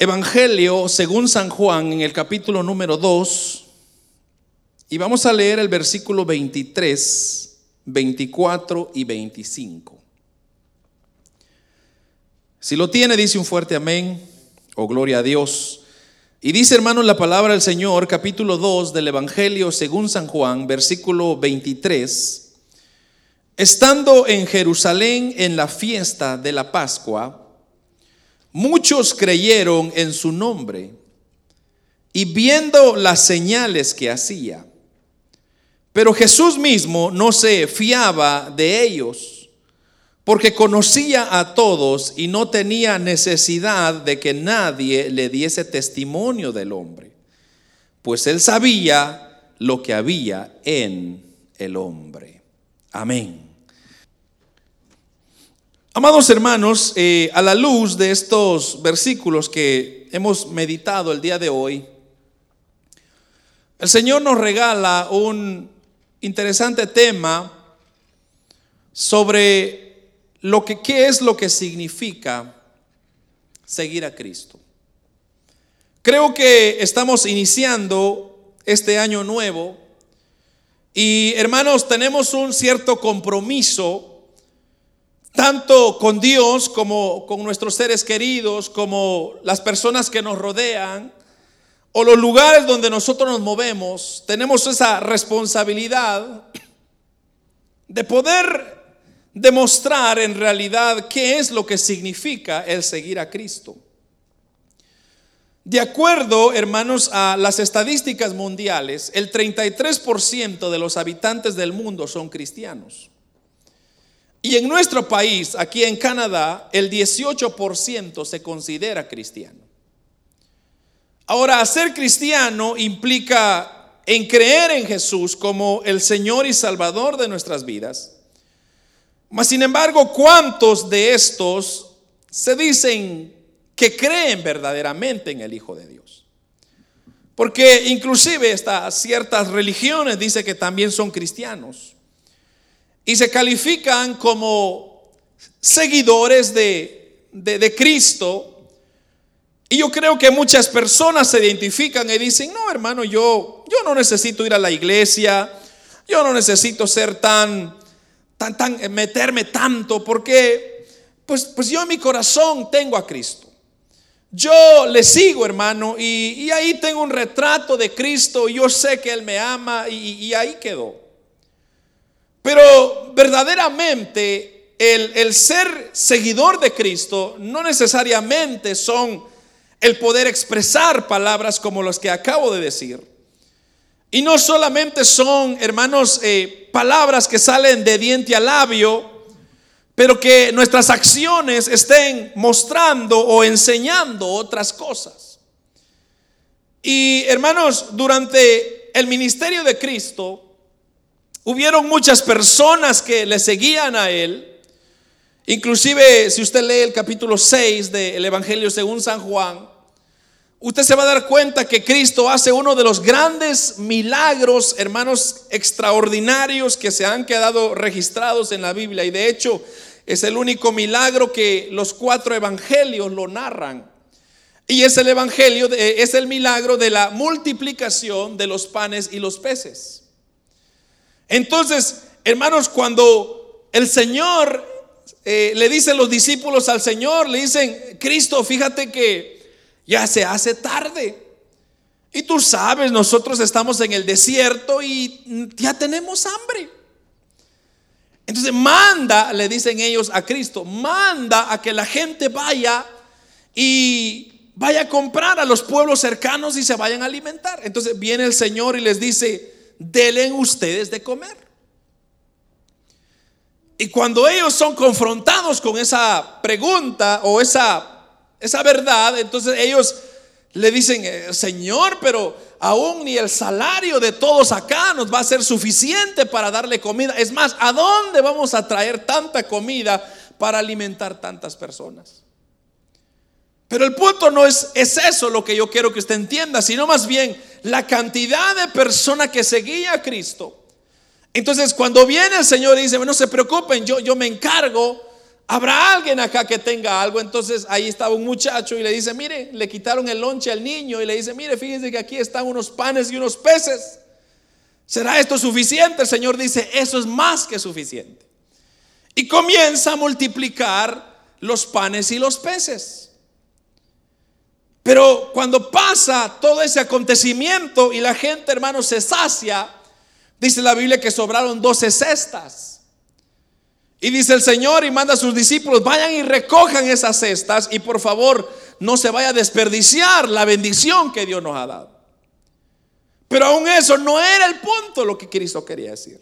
Evangelio según San Juan en el capítulo número 2 y vamos a leer el versículo 23, 24 y 25. Si lo tiene, dice un fuerte amén o gloria a Dios. Y dice, hermanos, la palabra del Señor, capítulo 2 del Evangelio según San Juan, versículo 23. Estando en Jerusalén en la fiesta de la Pascua, Muchos creyeron en su nombre y viendo las señales que hacía. Pero Jesús mismo no se fiaba de ellos, porque conocía a todos y no tenía necesidad de que nadie le diese testimonio del hombre, pues él sabía lo que había en el hombre. Amén. Amados hermanos, eh, a la luz de estos versículos que hemos meditado el día de hoy, el Señor nos regala un interesante tema sobre lo que qué es lo que significa seguir a Cristo. Creo que estamos iniciando este año nuevo y hermanos, tenemos un cierto compromiso tanto con Dios como con nuestros seres queridos, como las personas que nos rodean, o los lugares donde nosotros nos movemos, tenemos esa responsabilidad de poder demostrar en realidad qué es lo que significa el seguir a Cristo. De acuerdo, hermanos, a las estadísticas mundiales, el 33% de los habitantes del mundo son cristianos. Y en nuestro país, aquí en Canadá, el 18% se considera cristiano. Ahora, ser cristiano implica en creer en Jesús como el Señor y Salvador de nuestras vidas. Mas, sin embargo, ¿cuántos de estos se dicen que creen verdaderamente en el Hijo de Dios? Porque inclusive estas ciertas religiones dicen que también son cristianos y se califican como seguidores de, de, Cristo. Y yo creo que muchas personas se identifican y dicen, no hermano, yo, yo no necesito ir a la iglesia, yo no necesito ser tan, tan, tan, meterme tanto, porque pues, pues yo en mi corazón tengo a Cristo. Yo le sigo, hermano, y, ahí tengo un retrato de Cristo, y yo sé que Él me ama, y, y ahí quedó. Pero verdaderamente el, ser seguidor de Cristo no necesariamente son el poder expresar palabras como las que acabo de decir. Y no solamente son, hermanos, eh, palabras que salen de diente a labio, pero que nuestras acciones estén mostrando o enseñando otras cosas. Y hermanos, durante el ministerio de Cristo, Hubieron muchas personas que le seguían a él. Inclusive si usted lee el capítulo 6 del Evangelio según San Juan, usted se va a dar cuenta que Cristo hace uno de los grandes milagros, hermanos, extraordinarios que se han quedado registrados en la Biblia. Y de hecho es el único milagro que los cuatro evangelios lo narran. Y es el evangelio, es el milagro de la multiplicación de los panes y los peces. Entonces, hermanos, cuando el Señor eh, le dice los discípulos al Señor, le dicen, Cristo, fíjate que ya se hace tarde. Y tú sabes, nosotros estamos en el desierto y ya tenemos hambre. Entonces manda, le dicen ellos a Cristo, manda a que la gente vaya y vaya a comprar a los pueblos cercanos y se vayan a alimentar. Entonces viene el Señor y les dice, delen ustedes de comer. Y cuando ellos son confrontados con esa pregunta o esa, esa verdad, entonces ellos le dicen, eh, Señor, pero aún ni el salario de todos acá nos va a ser suficiente para darle comida. Es más, ¿a dónde vamos a traer tanta comida para alimentar tantas personas? Pero el punto no es, es eso lo que yo quiero que usted entienda, sino más bien la cantidad de personas que seguía a Cristo. Entonces, cuando viene el Señor y dice, no se preocupen, yo, yo me encargo ¿Habrá alguien acá que tenga algo? Entonces ahí estaba un muchacho y le dice, mire, le quitaron el lonche al niño y le dice, mire, fíjense que aquí están unos panes y unos peces. ¿Será esto suficiente? El Señor dice, eso es más que suficiente. Y comienza a multiplicar los panes y los peces. Pero cuando pasa todo ese acontecimiento y la gente, hermanos, se sacia, dice la Biblia que sobraron 12 cestas. Y dice el Señor y manda a sus discípulos, vayan y recojan esas cestas y por favor no se vaya a desperdiciar la bendición que Dios nos ha dado. Pero aún eso no era el punto lo que Cristo quería decir.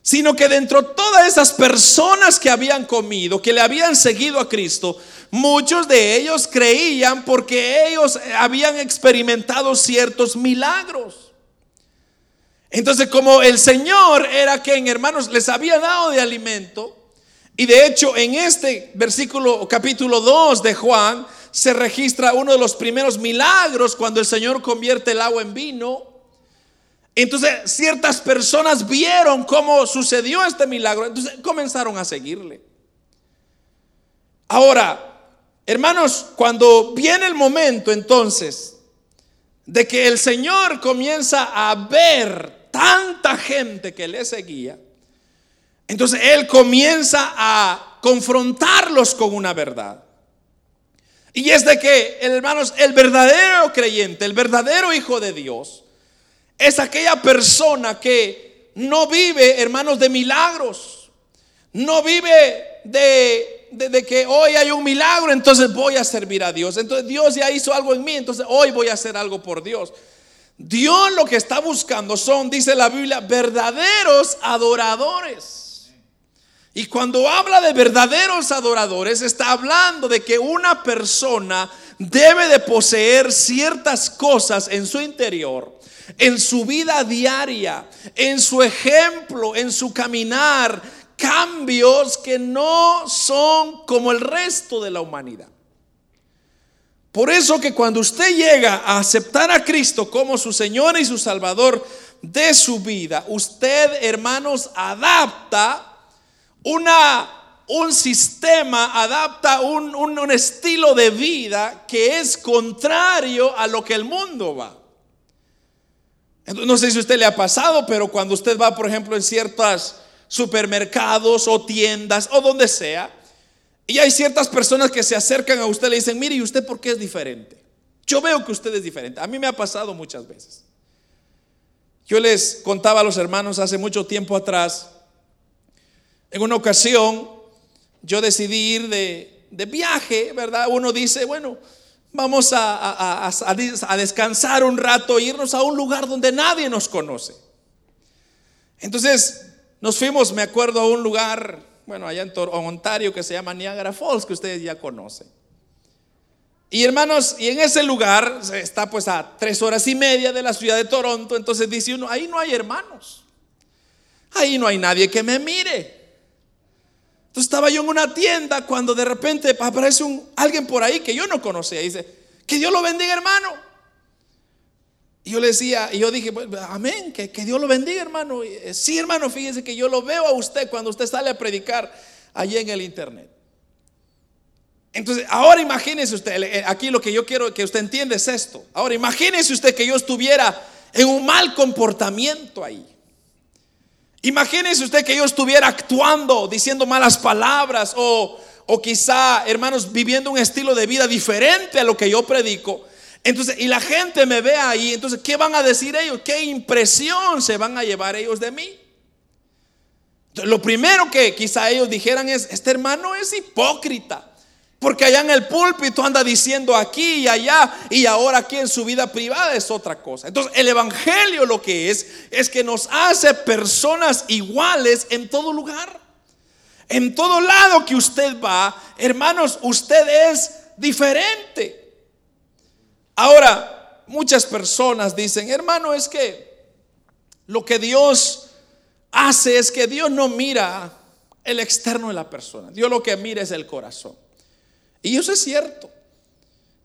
Sino que dentro de todas esas personas que habían comido, que le habían seguido a Cristo, muchos de ellos creían porque ellos habían experimentado ciertos milagros. Entonces, como el Señor era quien, hermanos, les había dado de alimento, y de hecho en este versículo, capítulo 2 de Juan, se registra uno de los primeros milagros cuando el Señor convierte el agua en vino. Entonces, ciertas personas vieron cómo sucedió este milagro, entonces comenzaron a seguirle. Ahora, hermanos, cuando viene el momento entonces de que el Señor comienza a ver tanta gente que le seguía, entonces él comienza a confrontarlos con una verdad. Y es de que, hermanos, el verdadero creyente, el verdadero hijo de Dios, es aquella persona que no vive, hermanos, de milagros. No vive de, de, que hoy hay un milagro, entonces voy a servir a Dios. Entonces Dios ya hizo algo en mí, entonces hoy voy a hacer algo por Dios. Dios lo que está buscando son, dice la Biblia, verdaderos adoradores. Y cuando habla de verdaderos adoradores, está hablando de que una persona debe de poseer ciertas cosas en su interior, en su vida diaria, en su ejemplo, en su caminar, cambios que no son como el resto de la humanidad. Por eso que cuando usted llega a aceptar a Cristo como su Señor y su Salvador de su vida, usted, hermanos, adapta una, un sistema, adapta un, un estilo de vida que es contrario a lo que el mundo va. No sé si a usted le ha pasado, pero cuando usted va, por ejemplo, en ciertos supermercados o tiendas o donde sea, y hay ciertas personas que se acercan a usted y le dicen, mire, ¿y usted por qué es diferente? Yo veo que usted es diferente. A mí me ha pasado muchas veces. Yo les contaba a los hermanos hace mucho tiempo atrás, en una ocasión yo decidí ir de, viaje, ¿verdad? Uno dice, bueno, vamos a, a, descansar un rato, irnos a un lugar donde nadie nos conoce. Entonces nos fuimos, me acuerdo, a un lugar bueno, allá en Ontario que se llama Niagara Falls, que ustedes ya conocen. Y hermanos, y en ese lugar está pues a tres horas y media de la ciudad de Toronto, entonces dice uno, ahí no hay hermanos, ahí no hay nadie que me mire. Entonces estaba yo en una tienda cuando de repente aparece alguien por ahí que yo no conocía y dice, que Dios lo bendiga hermano. Y yo le decía, y yo dije, amén, que, Dios lo bendiga, hermano. Eh, sí, hermano, fíjese que yo lo veo a usted cuando usted sale a predicar allí en el internet. Entonces, ahora imagínese usted, aquí lo que yo quiero que usted entienda es esto. Ahora imagínese usted que yo estuviera en un mal comportamiento ahí. Imagínese usted que yo estuviera actuando, diciendo malas palabras o, o quizá, hermanos, viviendo un estilo de vida diferente a lo que yo predico. Entonces, y la gente me ve ahí, entonces, ¿qué van a decir ellos? ¿Qué impresión se van a llevar ellos de mí? lo primero que quizá ellos dijeran es, este hermano es hipócrita. Porque allá en el púlpito anda diciendo aquí y allá y ahora aquí en su vida privada es otra cosa. Entonces el Evangelio lo que es es que nos hace personas iguales en todo lugar. En todo lado que usted va, hermanos, usted es diferente. Ahora, muchas personas dicen, hermano, es que lo que Dios hace es que Dios no mira el externo de la persona. Dios lo que mira es el corazón. Y eso es cierto.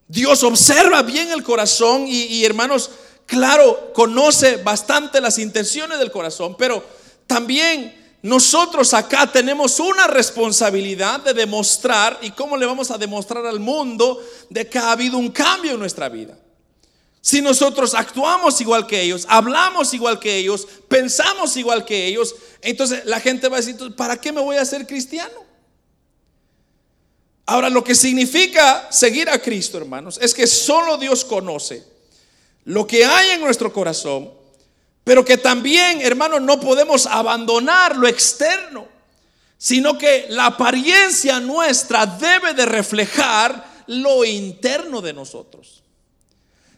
Dios observa bien el corazón y, hermanos, claro, conoce bastante las intenciones del corazón, pero también nosotros acá tenemos una responsabilidad de demostrar, y cómo le vamos a demostrar al mundo de que ha habido un cambio en nuestra vida. Si nosotros actuamos igual que ellos, hablamos igual que ellos, pensamos igual que ellos, entonces la gente va a decir, ¿para qué me voy a hacer cristiano? Ahora, lo que significa seguir a Cristo, hermanos, es que solo Dios conoce lo que hay en nuestro corazón, pero que también, hermanos, no podemos abandonar lo externo, sino que la apariencia nuestra debe de reflejar lo interno de nosotros.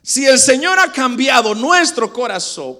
Si el Señor ha cambiado nuestro corazón,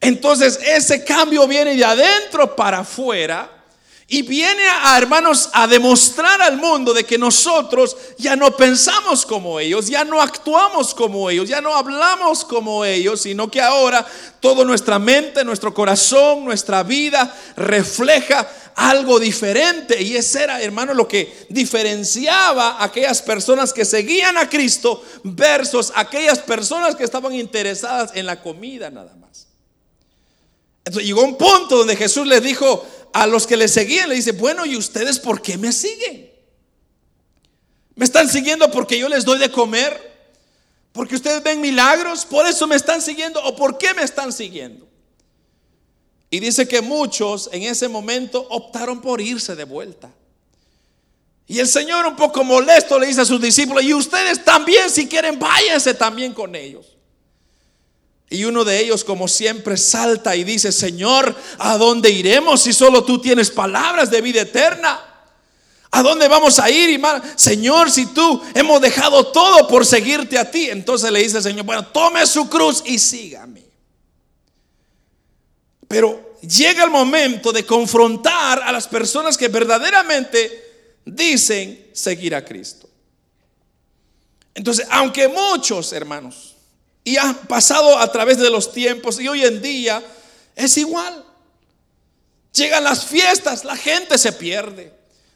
entonces ese cambio viene de adentro para afuera y viene a hermanos a demostrar al mundo de que nosotros ya no pensamos como ellos, ya no actuamos como ellos, ya no hablamos como ellos, sino que ahora toda nuestra mente, nuestro corazón, nuestra vida refleja algo diferente. Y ese era, hermano, lo que diferenciaba a aquellas personas que seguían a Cristo versus aquellas personas que estaban interesadas en la comida nada más. Entonces llegó un punto donde Jesús les dijo a los que le seguían, le dice, bueno, ¿y ustedes por qué me siguen? ¿Me están siguiendo porque yo les doy de comer? ¿Porque ustedes ven milagros? ¿Por eso me están siguiendo? ¿O por qué me están siguiendo? Y dice que muchos en ese momento optaron por irse de vuelta. Y el Señor un poco molesto le dice a sus discípulos, y ustedes también si quieren váyanse también con ellos. Y uno de ellos, como siempre, salta y dice, Señor, ¿a dónde iremos si solo tú tienes palabras de vida eterna? ¿A dónde vamos a ir? Señor, si tú hemos dejado todo por seguirte a ti. Entonces le dice el Señor, bueno, tome su cruz y sígame. Pero llega el momento de confrontar a las personas que verdaderamente dicen seguir a Cristo. Entonces, aunque muchos hermanos, y han pasado a través de los tiempos, y hoy en día es igual. Llegan las fiestas, la gente se pierde.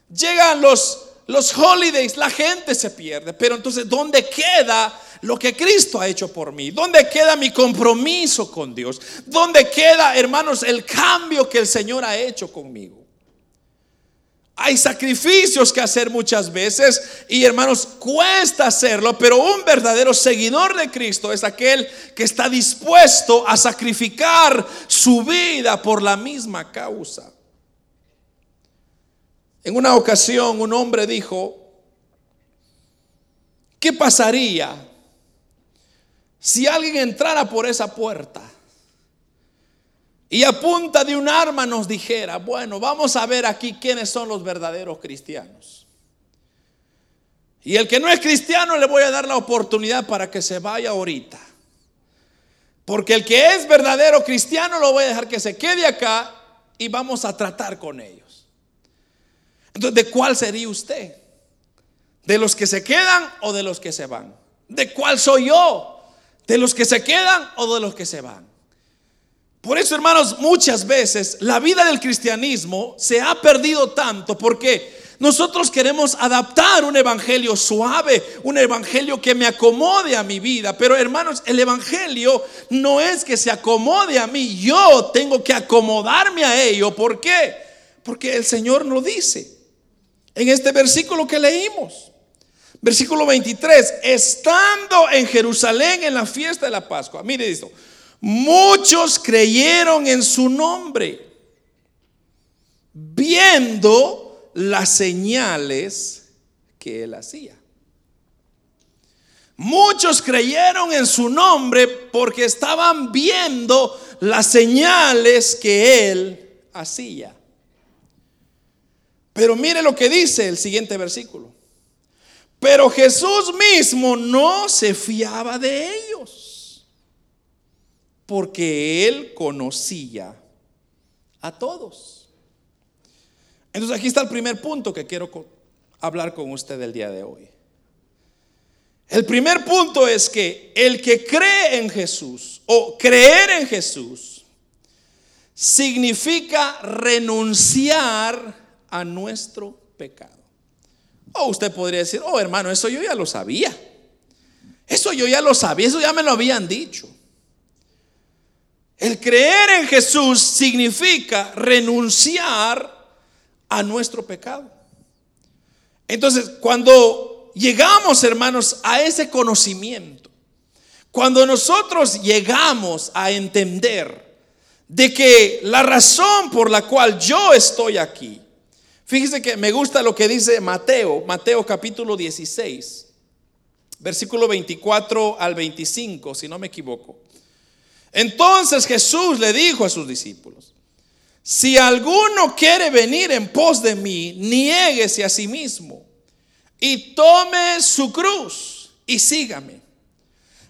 Llegan los, los holidays, la gente se pierde. Pero entonces, ¿dónde queda lo que Cristo ha hecho por mí? ¿Dónde queda mi compromiso con Dios? ¿Dónde queda, hermanos, el cambio que el Señor ha hecho conmigo? Hay sacrificios que hacer muchas veces y hermanos, cuesta hacerlo, pero un verdadero seguidor de Cristo es aquel que está dispuesto a sacrificar su vida por la misma causa. En una ocasión un hombre dijo, ¿qué pasaría si alguien entrara por esa puerta y a punta de un arma nos dijera, bueno, vamos a ver aquí quiénes son los verdaderos cristianos. Y el que no es cristiano le voy a dar la oportunidad para que se vaya ahorita. Porque el que es verdadero cristiano lo voy a dejar que se quede acá y vamos a tratar con ellos. Entonces, ¿de cuál sería usted? ¿De los que se quedan o de los que se van? ¿De cuál soy yo? ¿De los que se quedan o de los que se van? Por eso, hermanos, muchas veces la vida del cristianismo se ha perdido tanto porque nosotros queremos adaptar un evangelio suave, un evangelio que me acomode a mi vida. Pero hermanos, el evangelio no es que se acomode a mí, yo tengo que acomodarme a ello. ¿Por qué? Porque el Señor lo dice en este versículo que leímos. Versículo 23, estando en Jerusalén en la fiesta de la Pascua. Mire esto, muchos creyeron en su nombre, viendo las señales que él hacía. Muchos creyeron en su nombre porque estaban viendo las señales que él hacía. Pero mire lo que dice el siguiente versículo. Pero Jesús mismo no se fiaba de ellos, porque él conocía a todos. Entonces aquí está el primer punto que quiero hablar con usted el día de hoy. El primer punto es que el que cree en Jesús o creer en Jesús significa renunciar a nuestro pecado. O usted podría decir, oh hermano, eso yo ya lo sabía. Eso yo ya lo sabía, eso ya me lo habían dicho. El creer en Jesús significa renunciar a nuestro pecado. Entonces, cuando llegamos, hermanos, a ese conocimiento, cuando nosotros llegamos a entender de que la razón por la cual yo estoy aquí, fíjese que me gusta lo que dice Mateo, Mateo capítulo 16, versículo 24 al 25, si no me equivoco. Entonces Jesús le dijo a sus discípulos, si alguno quiere venir en pos de mí, niéguese a sí mismo y tome su cruz y sígame.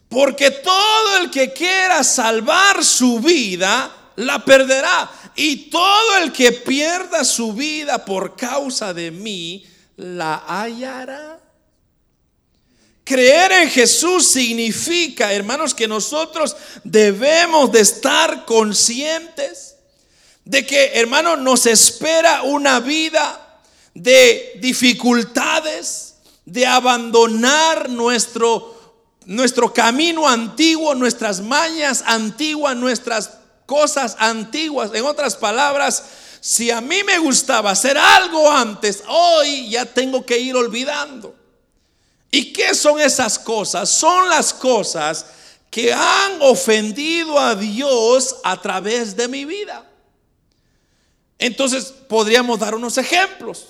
Porque todo el que quiera salvar su vida, la perderá. Y todo el que pierda su vida por causa de mí, la hallará. Creer en Jesús significa, hermanos, que nosotros debemos de estar conscientes de que, hermano, nos espera una vida de dificultades, de abandonar nuestro, nuestro camino antiguo, nuestras mañas antiguas, nuestras cosas antiguas. En otras palabras, si a mí me gustaba hacer algo antes, hoy ya tengo que ir olvidando. ¿Y qué son esas cosas? Son las cosas que han ofendido a Dios a través de mi vida. Entonces podríamos dar unos ejemplos.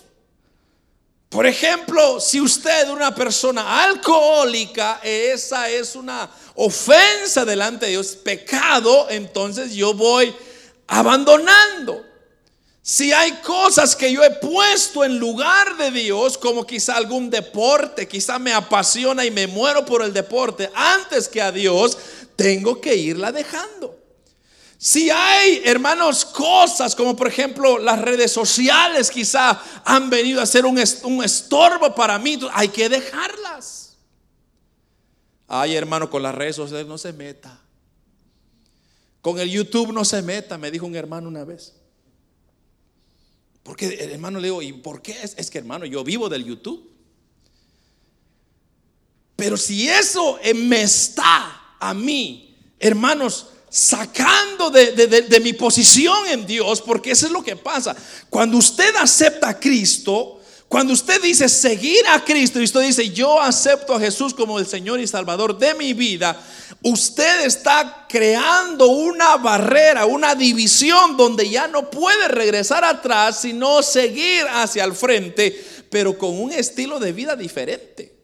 Por ejemplo, si usted es una persona alcohólica, esa es una ofensa delante de Dios, pecado, entonces yo voy abandonando. Si hay cosas que yo he puesto en lugar de Dios, como quizá algún deporte, quizá me apasiona y me muero por el deporte, antes que a Dios, tengo que irla dejando. Si hay, hermanos, cosas como por ejemplo las redes sociales quizá han venido a ser un, estorbo para mí, hay que dejarlas. Ay, hermano, con las redes sociales no se meta. Con el YouTube no se meta, me dijo un hermano una vez. Porque hermano le digo, ¿y por qué? Es, es que hermano, yo vivo del YouTube. Pero si eso me está a mí, hermanos, sacando de, de, mi posición en Dios, porque eso es lo que pasa. Cuando usted acepta a Cristo, cuando usted dice seguir a Cristo y usted dice yo acepto a Jesús como el Señor y Salvador de mi vida, usted está creando una barrera, una división donde ya no puede regresar atrás, sino seguir hacia el frente, pero con un estilo de vida diferente.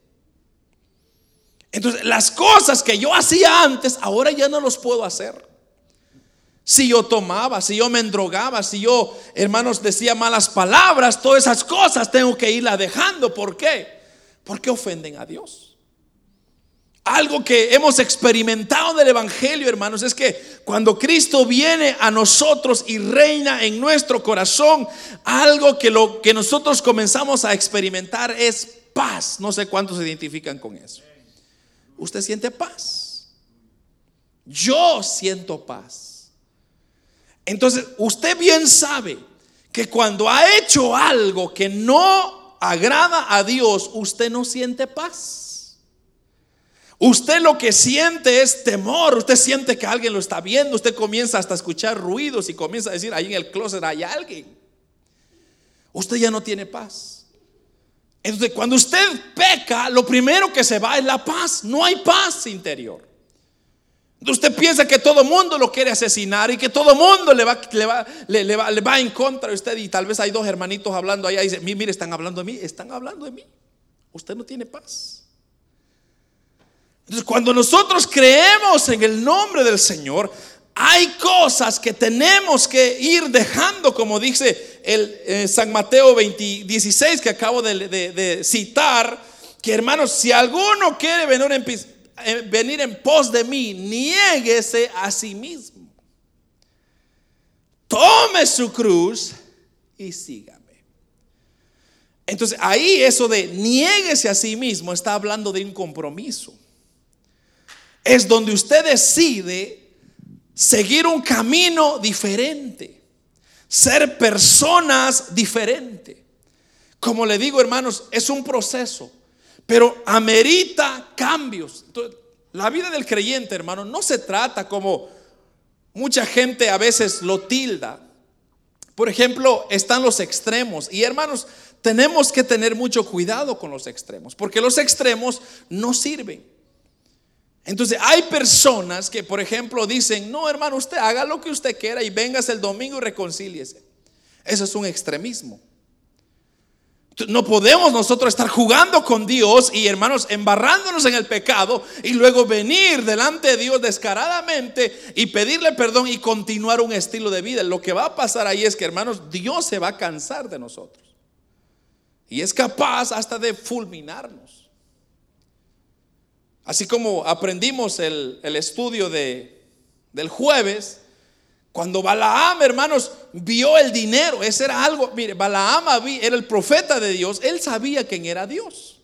Entonces, las cosas que yo hacía antes, ahora ya no los puedo hacer. Si yo tomaba, si yo me endrogaba, si yo, hermanos, decía malas palabras, todas esas cosas tengo que irla dejando. ¿Por qué? Porque ofenden a Dios. Algo que hemos experimentado del Evangelio, hermanos, es que cuando Cristo viene a nosotros y reina en nuestro corazón, algo que lo que nosotros comenzamos a experimentar es paz. No sé cuántos se identifican con eso. ¿Usted siente paz? Yo siento paz. Entonces, usted bien sabe que cuando ha hecho algo que no agrada a Dios, usted no siente paz. Usted lo que siente es temor, usted siente que alguien lo está viendo, usted comienza hasta a escuchar ruidos y comienza a decir, ahí en el closet hay alguien. Usted ya no tiene paz. Entonces, cuando usted peca, lo primero que se va es la paz. No hay paz interior. Usted piensa que todo mundo lo quiere asesinar y que todo mundo le va, le va, le, va, le va en contra de usted. Y tal vez hay dos hermanitos hablando allá y dicen, mire, están hablando de mí, están hablando de mí. Usted no tiene paz. Entonces, cuando nosotros creemos en el nombre del Señor, hay cosas que tenemos que ir dejando, como dice el eh, San Mateo 16 que acabo de, citar, que hermanos, si alguno quiere venir en eh, venir en pos de mí, niéguese a sí mismo. Tome su cruz y sígame. Entonces ahí eso de niéguese a sí mismo está hablando de un compromiso. Es donde usted decide seguir un camino diferente, ser personas diferentes. Como le digo, hermanos, es un proceso pero amerita cambios. la vida del creyente, hermano, no se trata como mucha gente a veces lo tilda. Por ejemplo, están los extremos. Y hermanos, tenemos que tener mucho cuidado con los extremos, porque los extremos no sirven. Entonces hay personas que, por ejemplo, dicen, no hermano, usted haga lo que usted quiera y vengas el domingo y reconcíliese. Eso es un extremismo. No podemos nosotros estar jugando con Dios y hermanos, embarrándonos en el pecado y luego venir delante de Dios descaradamente y pedirle perdón y continuar un estilo de vida. Lo que va a pasar ahí es que hermanos, Dios se va a cansar de nosotros. Y es capaz hasta de fulminarnos. Así como aprendimos el, estudio de, del jueves, cuando Balaam, hermanos, vio el dinero, ese era algo, mire, Balaam era el profeta de Dios, él sabía quién era Dios.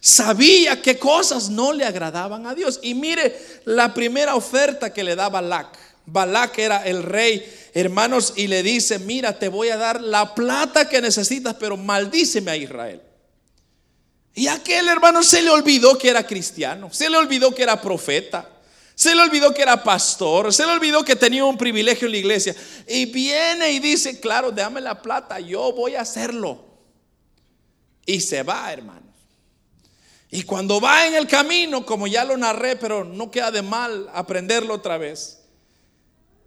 Sabía qué cosas no le agradaban a Dios. Y mire la primera oferta que le da Balac. Balac era el rey, hermanos, y le dice, mira, te voy a dar la plata que necesitas, pero maldíceme a Israel. Y aquel hermano se le olvidó que era cristiano, se le olvidó que era profeta. Se le olvidó que era pastor, se le olvidó que tenía un privilegio en la iglesia. Y viene y dice, claro, dame la plata, yo voy a hacerlo. Y se va, hermanos. Y cuando va en el camino, como ya lo narré, pero no queda de mal aprenderlo otra vez.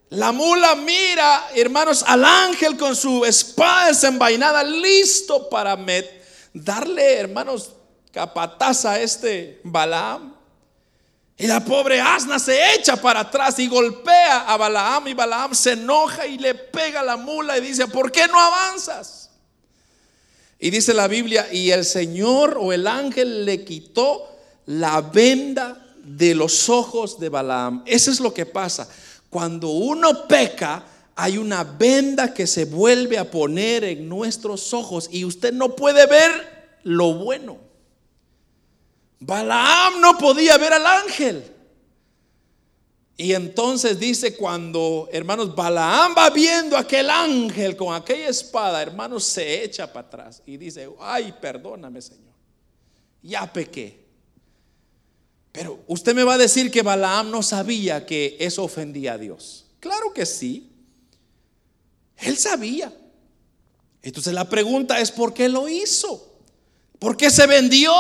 La mula mira, hermanos, al ángel con su espada desenvainada, listo para darle, hermanos, capataza a este Balaam. Y la pobre asna se echa para atrás y golpea a Balaam y Balaam se enoja y le pega la mula y dice, ¿por qué no avanzas? Y dice la Biblia, y el Señor o el ángel le quitó la venda de los ojos de Balaam. Eso es lo que pasa. Cuando uno peca, hay una venda que se vuelve a poner en nuestros ojos y usted no puede ver lo bueno. Balaam no podía ver al ángel. Y entonces dice cuando, hermanos, Balaam va viendo aquel ángel con aquella espada, hermanos, se echa para atrás y dice, ay, perdóname, Señor, ya pequé. Pero usted me va a decir que Balaam no sabía que eso ofendía a Dios. Claro que sí. Él sabía. Entonces la pregunta es, ¿por qué lo hizo? ¿Por qué se vendió?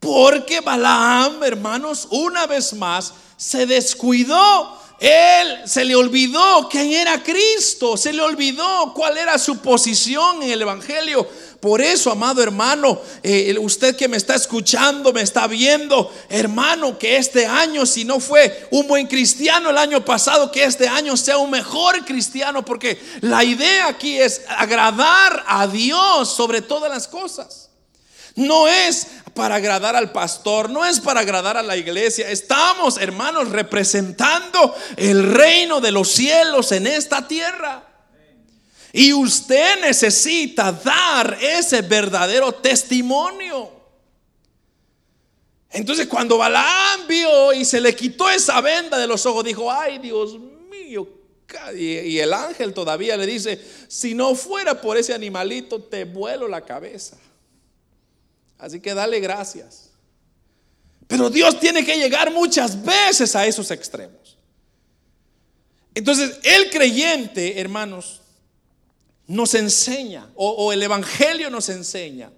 Porque Balaam, hermanos, una vez más se descuidó. Él se le olvidó quién era Cristo, se le olvidó cuál era su posición en el Evangelio. Por eso, amado hermano, eh, usted que me está escuchando, me está viendo, hermano, que este año, si no fue un buen cristiano el año pasado, que este año sea un mejor cristiano, porque la idea aquí es agradar a Dios sobre todas las cosas. No es para agradar al pastor, no es para agradar a la iglesia. Estamos, hermanos, representando el reino de los cielos en esta tierra. Y usted necesita dar ese verdadero testimonio. Entonces cuando Balaam vio y se le quitó esa venda de los ojos, dijo, ay Dios mío. Y el ángel todavía le dice, si no fuera por ese animalito, te vuelo la cabeza. Así que dale gracias. Pero Dios tiene que llegar muchas veces a esos extremos. Entonces, el creyente, hermanos, nos enseña, o, el Evangelio nos enseña,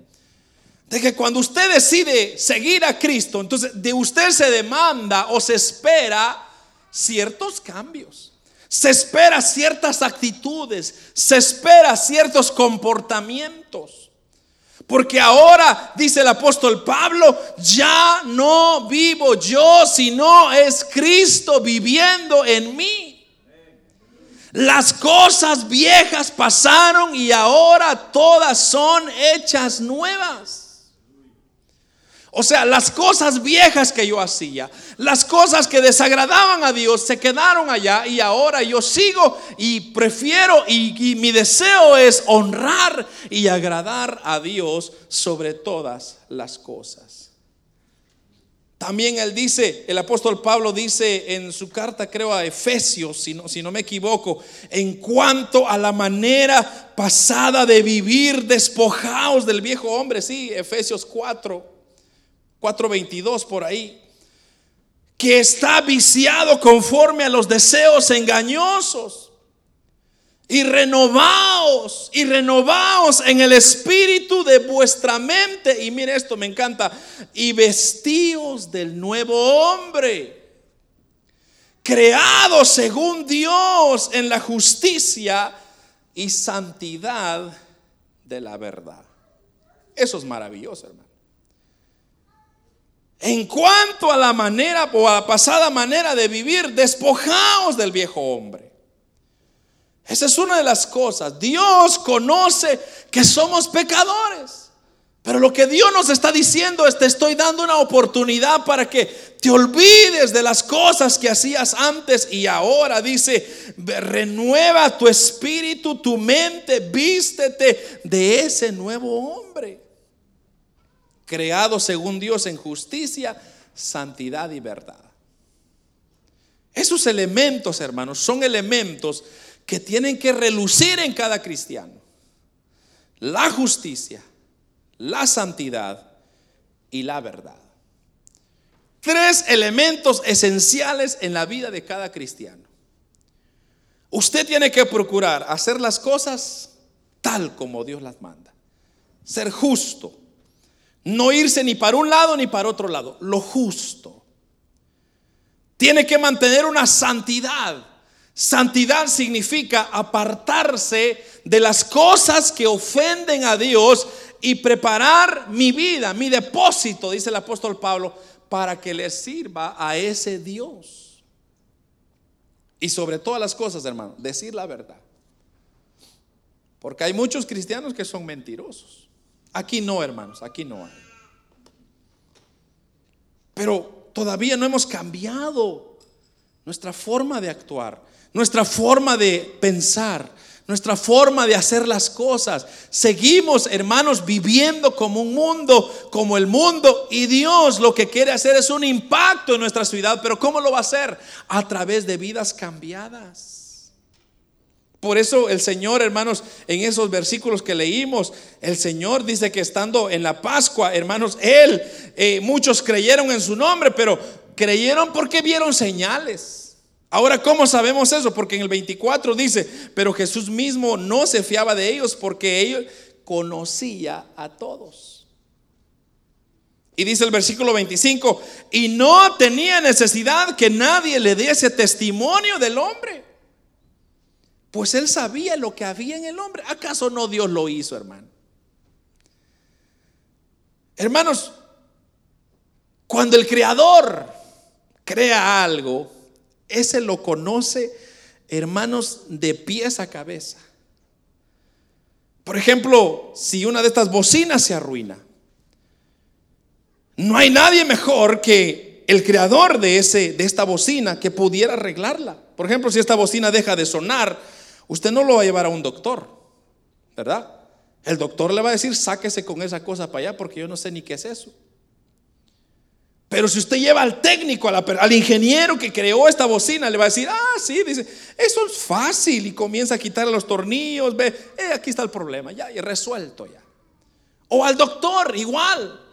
de que cuando usted decide seguir a Cristo, entonces de usted se demanda o se espera ciertos cambios. Se espera ciertas actitudes, se espera ciertos comportamientos. Porque ahora, dice el apóstol Pablo, ya no vivo yo, sino es Cristo viviendo en mí. Las cosas viejas pasaron y ahora todas son hechas nuevas. O sea, las cosas viejas que yo hacía, las cosas que desagradaban a Dios, se quedaron allá y ahora yo sigo y prefiero y, mi deseo es honrar y agradar a Dios sobre todas las cosas. También él dice, el apóstol Pablo dice en su carta, creo a Efesios, si no, si no me equivoco, en cuanto a la manera pasada de vivir, despojados del viejo hombre, sí, Efesios 4 4.22 por ahí. que está viciado conforme a los deseos engañosos. Y renovaos, y renovaos en el espíritu de vuestra mente. Y mire esto, me encanta. Y vestíos del nuevo hombre, creado según Dios en la justicia y santidad de la verdad. Eso es maravilloso, hermano. En cuanto a la manera o a la pasada manera de vivir, despojaos del viejo hombre. Esa es una de las cosas. Dios conoce que somos pecadores. Pero lo que Dios nos está diciendo es, te estoy dando una oportunidad para que te olvides de las cosas que hacías antes y ahora. Dice, renueva tu espíritu, tu mente, vístete de ese nuevo hombre creado según Dios en justicia, santidad y verdad. Esos elementos, hermanos, son elementos que tienen que relucir en cada cristiano. La justicia, la santidad y la verdad. Tres elementos esenciales en la vida de cada cristiano. Usted tiene que procurar hacer las cosas tal como Dios las manda. Ser justo, no irse ni para un lado ni para otro lado, lo justo. Tiene que mantener una santidad. Santidad significa apartarse de las cosas que ofenden a Dios y preparar mi vida, mi depósito, dice el apóstol Pablo, para que le sirva a ese Dios. Y sobre todas las cosas, hermano, decir la verdad. Porque hay muchos cristianos que son mentirosos. Aquí no, hermanos, aquí no hay. Pero todavía no hemos cambiado nuestra forma de actuar, nuestra forma de pensar, nuestra forma de hacer las cosas. Seguimos, hermanos, viviendo como un mundo, como el mundo. Y Dios lo que quiere hacer es un impacto en nuestra ciudad. Pero ¿cómo lo va a hacer? A través de vidas cambiadas. Por eso el Señor, hermanos, en esos versículos que leímos, el Señor dice que estando en la Pascua, hermanos, Él, eh, muchos creyeron en su nombre, pero creyeron porque vieron señales. Ahora, ¿cómo sabemos eso? Porque en el 24 dice, pero Jesús mismo no se fiaba de ellos porque ellos conocía a todos. Y dice el versículo 25, y no tenía necesidad que nadie le diese testimonio del hombre pues él sabía lo que había en el hombre. ¿Acaso no Dios lo hizo, hermano? Hermanos, cuando el Creador crea algo, ese lo conoce, hermanos, de pies a cabeza. Por ejemplo, si una de estas bocinas se arruina, no hay nadie mejor que el creador de, ese, de esta bocina que pudiera arreglarla. Por ejemplo, si esta bocina deja de sonar, Usted no lo va a llevar a un doctor, ¿verdad? El doctor le va a decir, sáquese con esa cosa para allá porque yo no sé ni qué es eso. Pero si usted lleva al técnico, al ingeniero que creó esta bocina, le va a decir, ah, sí, dice, eso es fácil y comienza a quitar los tornillos, ve, eh, aquí está el problema, ya, y resuelto ya. O al doctor, igual.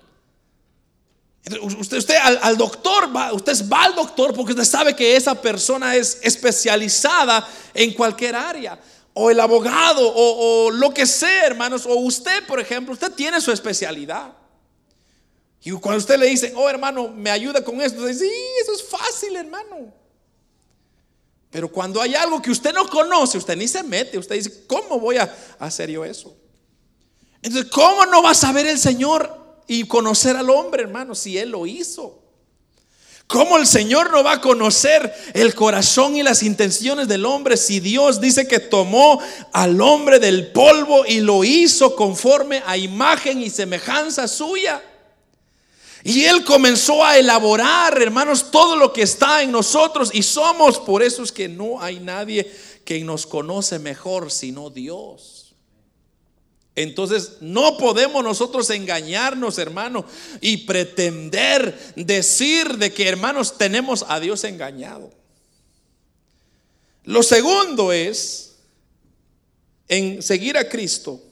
Usted, usted al, doctor va, usted va al doctor porque usted sabe que esa persona es especializada en cualquier área. O el abogado, o, lo que sea, hermanos. O usted, por ejemplo, usted tiene su especialidad. Y cuando usted le dice, oh hermano, me ayuda con esto, usted dice, sí, eso es fácil, hermano. Pero cuando hay algo que usted no conoce, usted ni se mete. Usted dice, ¿cómo voy a hacer yo eso? Entonces, ¿cómo no va a saber el Señor y conocer al hombre, hermano, si Él lo hizo. ¿Cómo el Señor no va a conocer el corazón y las intenciones del hombre si Dios dice que tomó al hombre del polvo y lo hizo conforme a imagen y semejanza suya? Y Él comenzó a elaborar, hermanos, todo lo que está en nosotros y somos. Por eso es que no hay nadie que nos conoce mejor sino Dios. Entonces no podemos nosotros engañarnos, hermano, y pretender decir de que, hermanos, tenemos a Dios engañado. Lo segundo es, en seguir a Cristo,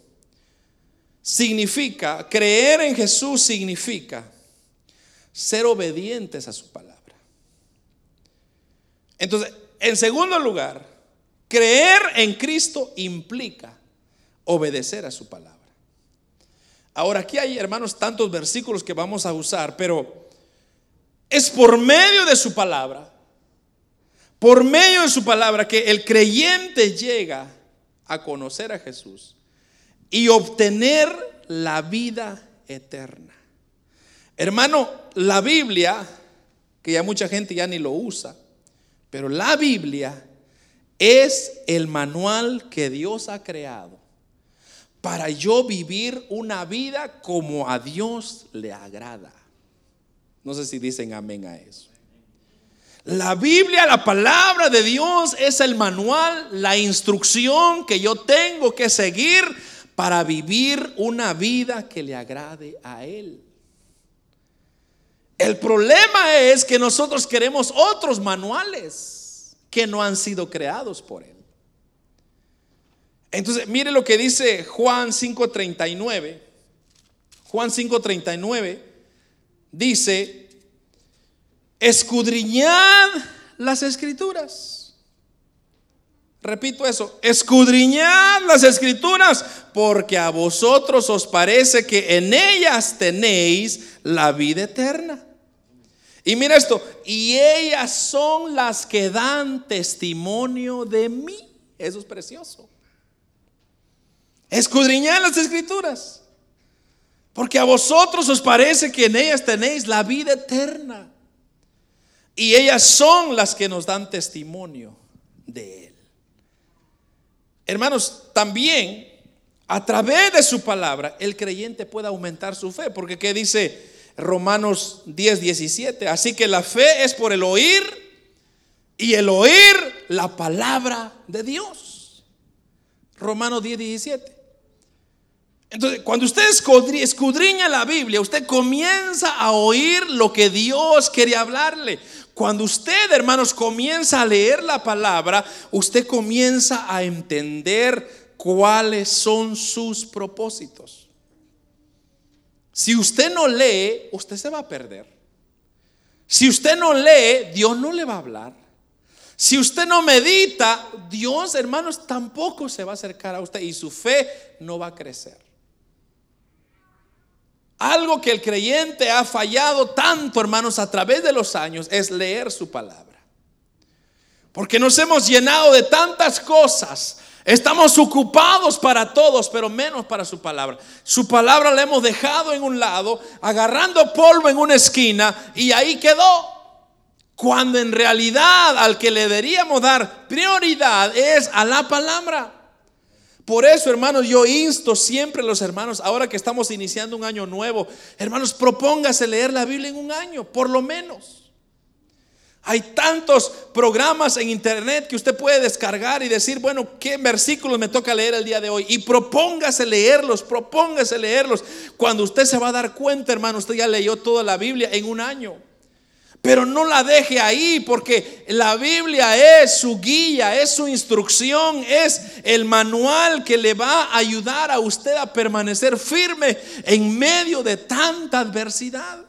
significa, creer en Jesús significa ser obedientes a su palabra. Entonces, en segundo lugar, creer en Cristo implica obedecer a su palabra. Ahora, aquí hay, hermanos, tantos versículos que vamos a usar, pero es por medio de su palabra, por medio de su palabra, que el creyente llega a conocer a Jesús y obtener la vida eterna. Hermano, la Biblia, que ya mucha gente ya ni lo usa, pero la Biblia es el manual que Dios ha creado para yo vivir una vida como a Dios le agrada. No sé si dicen amén a eso. La Biblia, la palabra de Dios es el manual, la instrucción que yo tengo que seguir para vivir una vida que le agrade a Él. El problema es que nosotros queremos otros manuales que no han sido creados por Él. Entonces, mire lo que dice Juan 5:39. Juan 5:39 dice, escudriñad las escrituras. Repito eso, escudriñad las escrituras, porque a vosotros os parece que en ellas tenéis la vida eterna. Y mira esto, y ellas son las que dan testimonio de mí. Eso es precioso. Escudriñad las escrituras. Porque a vosotros os parece que en ellas tenéis la vida eterna. Y ellas son las que nos dan testimonio de Él. Hermanos, también a través de su palabra el creyente puede aumentar su fe. Porque ¿qué dice Romanos 10, 17? Así que la fe es por el oír y el oír la palabra de Dios. Romanos 10, 17. Entonces, cuando usted escudriña la Biblia, usted comienza a oír lo que Dios quiere hablarle. Cuando usted, hermanos, comienza a leer la palabra, usted comienza a entender cuáles son sus propósitos. Si usted no lee, usted se va a perder. Si usted no lee, Dios no le va a hablar. Si usted no medita, Dios, hermanos, tampoco se va a acercar a usted y su fe no va a crecer. Algo que el creyente ha fallado tanto, hermanos, a través de los años es leer su palabra. Porque nos hemos llenado de tantas cosas. Estamos ocupados para todos, pero menos para su palabra. Su palabra la hemos dejado en un lado, agarrando polvo en una esquina y ahí quedó. Cuando en realidad al que le deberíamos dar prioridad es a la palabra. Por eso, hermanos, yo insto siempre a los hermanos, ahora que estamos iniciando un año nuevo, hermanos, propóngase leer la Biblia en un año, por lo menos. Hay tantos programas en internet que usted puede descargar y decir, bueno, ¿qué versículos me toca leer el día de hoy? Y propóngase leerlos, propóngase leerlos. Cuando usted se va a dar cuenta, hermano, usted ya leyó toda la Biblia en un año. Pero no la deje ahí porque la Biblia es su guía, es su instrucción, es el manual que le va a ayudar a usted a permanecer firme en medio de tanta adversidad.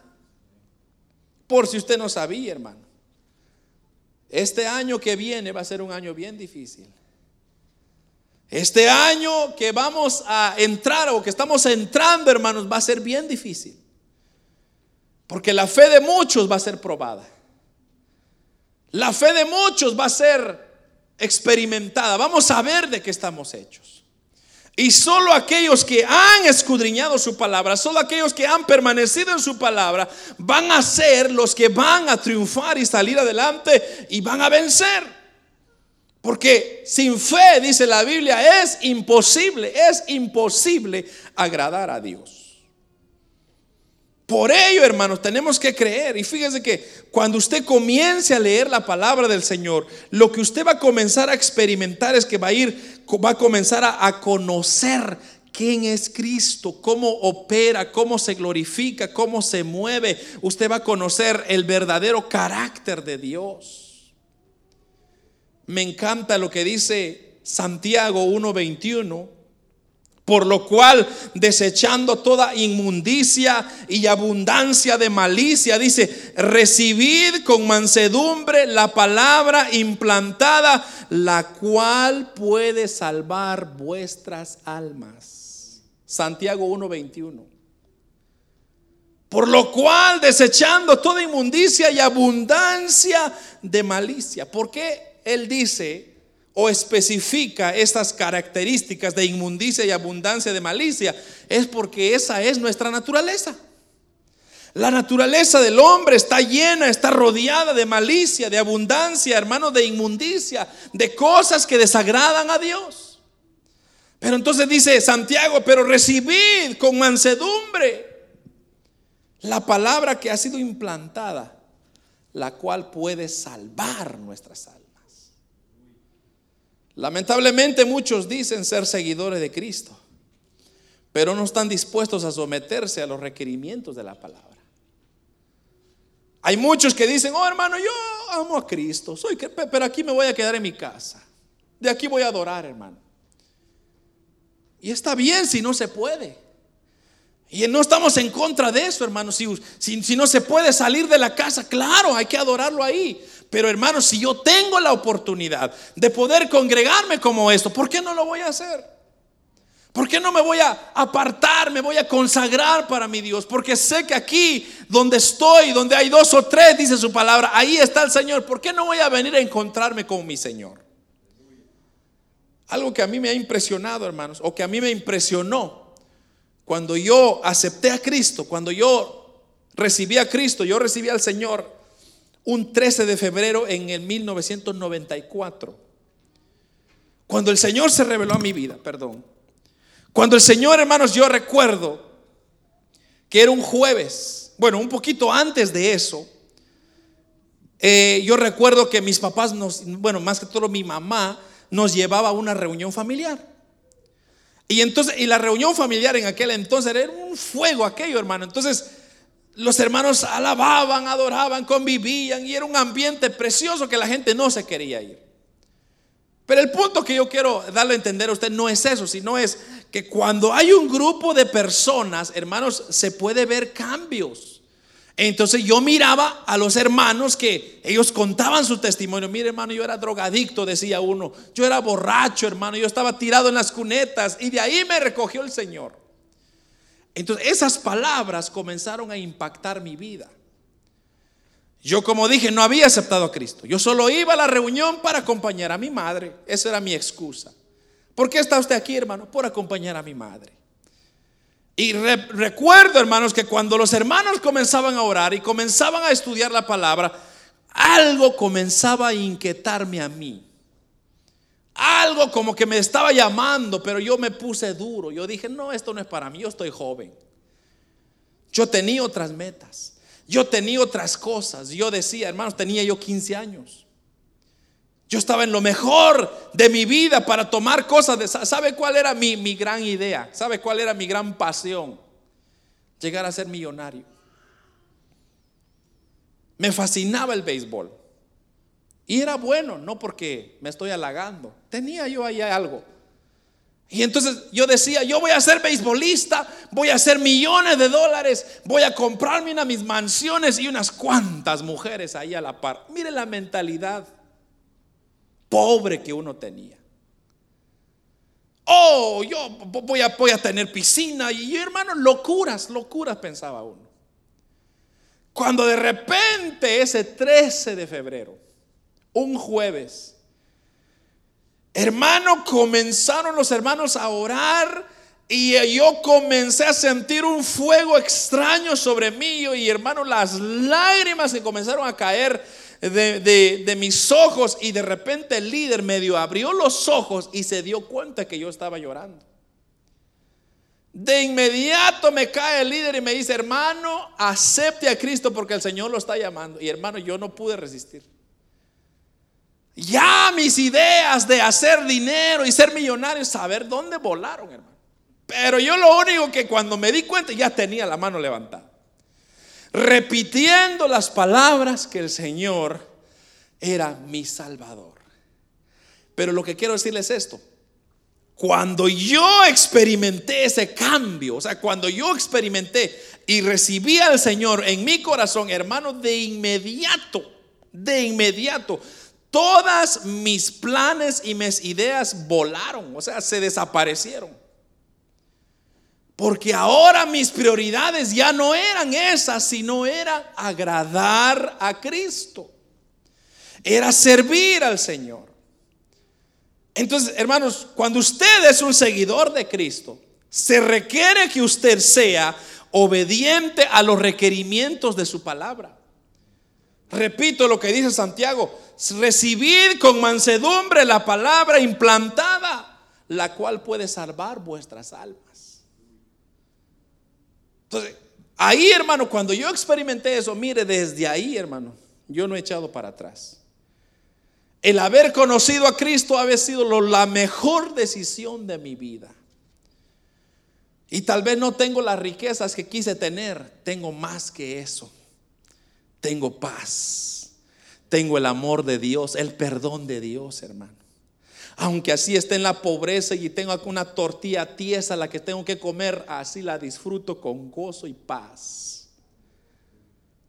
Por si usted no sabía, hermano. Este año que viene va a ser un año bien difícil. Este año que vamos a entrar o que estamos entrando, hermanos, va a ser bien difícil. Porque la fe de muchos va a ser probada. La fe de muchos va a ser experimentada. Vamos a ver de qué estamos hechos. Y solo aquellos que han escudriñado su palabra, solo aquellos que han permanecido en su palabra, van a ser los que van a triunfar y salir adelante y van a vencer. Porque sin fe, dice la Biblia, es imposible, es imposible agradar a Dios. Por ello, hermanos, tenemos que creer. Y fíjese que cuando usted comience a leer la palabra del Señor, lo que usted va a comenzar a experimentar es que va a ir, va a comenzar a, a conocer quién es Cristo, cómo opera, cómo se glorifica, cómo se mueve. Usted va a conocer el verdadero carácter de Dios. Me encanta lo que dice Santiago 1:21 Por lo cual, desechando toda inmundicia y abundancia de malicia, dice, recibid con mansedumbre la palabra implantada, la cual puede salvar vuestras almas. Santiago 1:21. Por lo cual, desechando toda inmundicia y abundancia de malicia. ¿Por qué él dice o especifica estas características de inmundicia y abundancia de malicia, es porque esa es nuestra naturaleza. La naturaleza del hombre está llena, está rodeada de malicia, de abundancia, hermanos, de inmundicia, de cosas que desagradan a Dios. Pero entonces dice Santiago, pero recibid con mansedumbre la palabra que ha sido implantada, la cual puede salvar nuestras almas. Lamentablemente muchos dicen ser seguidores de Cristo, pero no están dispuestos a someterse a los requerimientos de la palabra. Hay muchos que dicen, oh hermano, yo amo a Cristo, soy, pero aquí me voy a quedar en mi casa. De aquí voy a adorar, hermano. Y está bien si no se puede. Y no estamos en contra de eso, hermano. Si, si, si, no se puede salir de la casa, claro, hay que adorarlo ahí. Pero hermano, si yo tengo la oportunidad de poder congregarme como esto, ¿por qué no lo voy a hacer? ¿Por qué no me voy a apartar, me voy a consagrar para mi Dios? Porque sé que aquí donde estoy, donde hay dos o tres, dice su palabra, ahí está el Señor. ¿Por qué no voy a venir a encontrarme con mi Señor? Algo que a mí me ha impresionado, hermanos, o que a mí me impresionó cuando yo acepté a Cristo, cuando yo recibí a Cristo, yo recibí al Señor un 13 de febrero en el 1994. Cuando el Señor se reveló a mi vida, perdón. Cuando el Señor, hermanos, yo recuerdo que era un jueves, bueno, un poquito antes de eso, eh, yo recuerdo que mis papás, nos, bueno, más que todo mi mamá, nos llevaba a una reunión familiar. Y entonces, y la reunión familiar en aquel entonces era un fuego aquello, hermano. Entonces, los hermanos alababan, adoraban, convivían y era un ambiente precioso que la gente no se quería ir. Pero el punto que yo quiero darle a entender a usted no es eso, sino es que cuando hay un grupo de personas, hermanos, se puede ver cambios. Entonces yo miraba a los hermanos que ellos contaban su testimonio. Mire, hermano, yo era drogadicto, decía uno. Yo era borracho, hermano. Yo estaba tirado en las cunetas y de ahí me recogió el Señor. Entonces esas palabras comenzaron a impactar mi vida. Yo como dije, no había aceptado a Cristo. Yo solo iba a la reunión para acompañar a mi madre. Esa era mi excusa. ¿Por qué está usted aquí, hermano? Por acompañar a mi madre. Y recuerdo, hermanos, que cuando los hermanos comenzaban a orar y comenzaban a estudiar la palabra, algo comenzaba a inquietarme a mí. Algo como que me estaba llamando, pero yo me puse duro. Yo dije, no, esto no es para mí, yo estoy joven. Yo tenía otras metas. Yo tenía otras cosas. Yo decía, hermanos, tenía yo 15 años. Yo estaba en lo mejor de mi vida para tomar cosas de... ¿Sabe cuál era mi, mi gran idea? ¿Sabe cuál era mi gran pasión? Llegar a ser millonario. Me fascinaba el béisbol. Y era bueno, no porque me estoy halagando. Tenía yo ahí algo. Y entonces yo decía, yo voy a ser beisbolista, voy a hacer millones de dólares, voy a comprarme una mis mansiones y unas cuantas mujeres ahí a la par. Mire la mentalidad pobre que uno tenía. Oh, yo voy a, voy a tener piscina y hermano, locuras, locuras pensaba uno. Cuando de repente ese 13 de febrero, un jueves, hermano, comenzaron los hermanos a orar y yo comencé a sentir un fuego extraño sobre mí y hermano, las lágrimas se comenzaron a caer de, mis ojos y de repente el líder medio abrió los ojos y se dio cuenta que yo estaba llorando. De inmediato me cae el líder y me dice, hermano, acepte a Cristo porque el Señor lo está llamando. Y hermano, yo no pude resistir. Ya mis ideas de hacer dinero y ser millonario, saber dónde volaron, hermano. Pero yo lo único que cuando me di cuenta ya tenía la mano levantada repitiendo las palabras que el Señor era mi Salvador. Pero lo que quiero decirles es esto. cuando yo experimenté ese cambio, o sea, cuando yo experimenté y recibí al Señor en mi corazón, hermano, de inmediato, de inmediato, todas mis planes y mis ideas volaron, o sea, se desaparecieron. Porque ahora mis prioridades ya no eran esas, sino era agradar a Cristo. Era servir al Señor. Entonces, hermanos, cuando usted es un seguidor de Cristo, se requiere que usted sea obediente a los requerimientos de su palabra. Repito lo que dice Santiago, recibid con mansedumbre la palabra implantada, la cual puede salvar vuestras almas. Entonces, ahí hermano, cuando yo experimenté eso, mire, desde ahí hermano, yo no he echado para atrás. El haber conocido a Cristo ha sido la mejor decisión de mi vida. Y tal vez no tengo las riquezas que quise tener, tengo más que eso. Tengo paz, tengo el amor de Dios, el perdón de Dios, hermano. Aunque así esté en la pobreza y tengo una tortilla tiesa la que tengo que comer, así la disfruto con gozo y paz.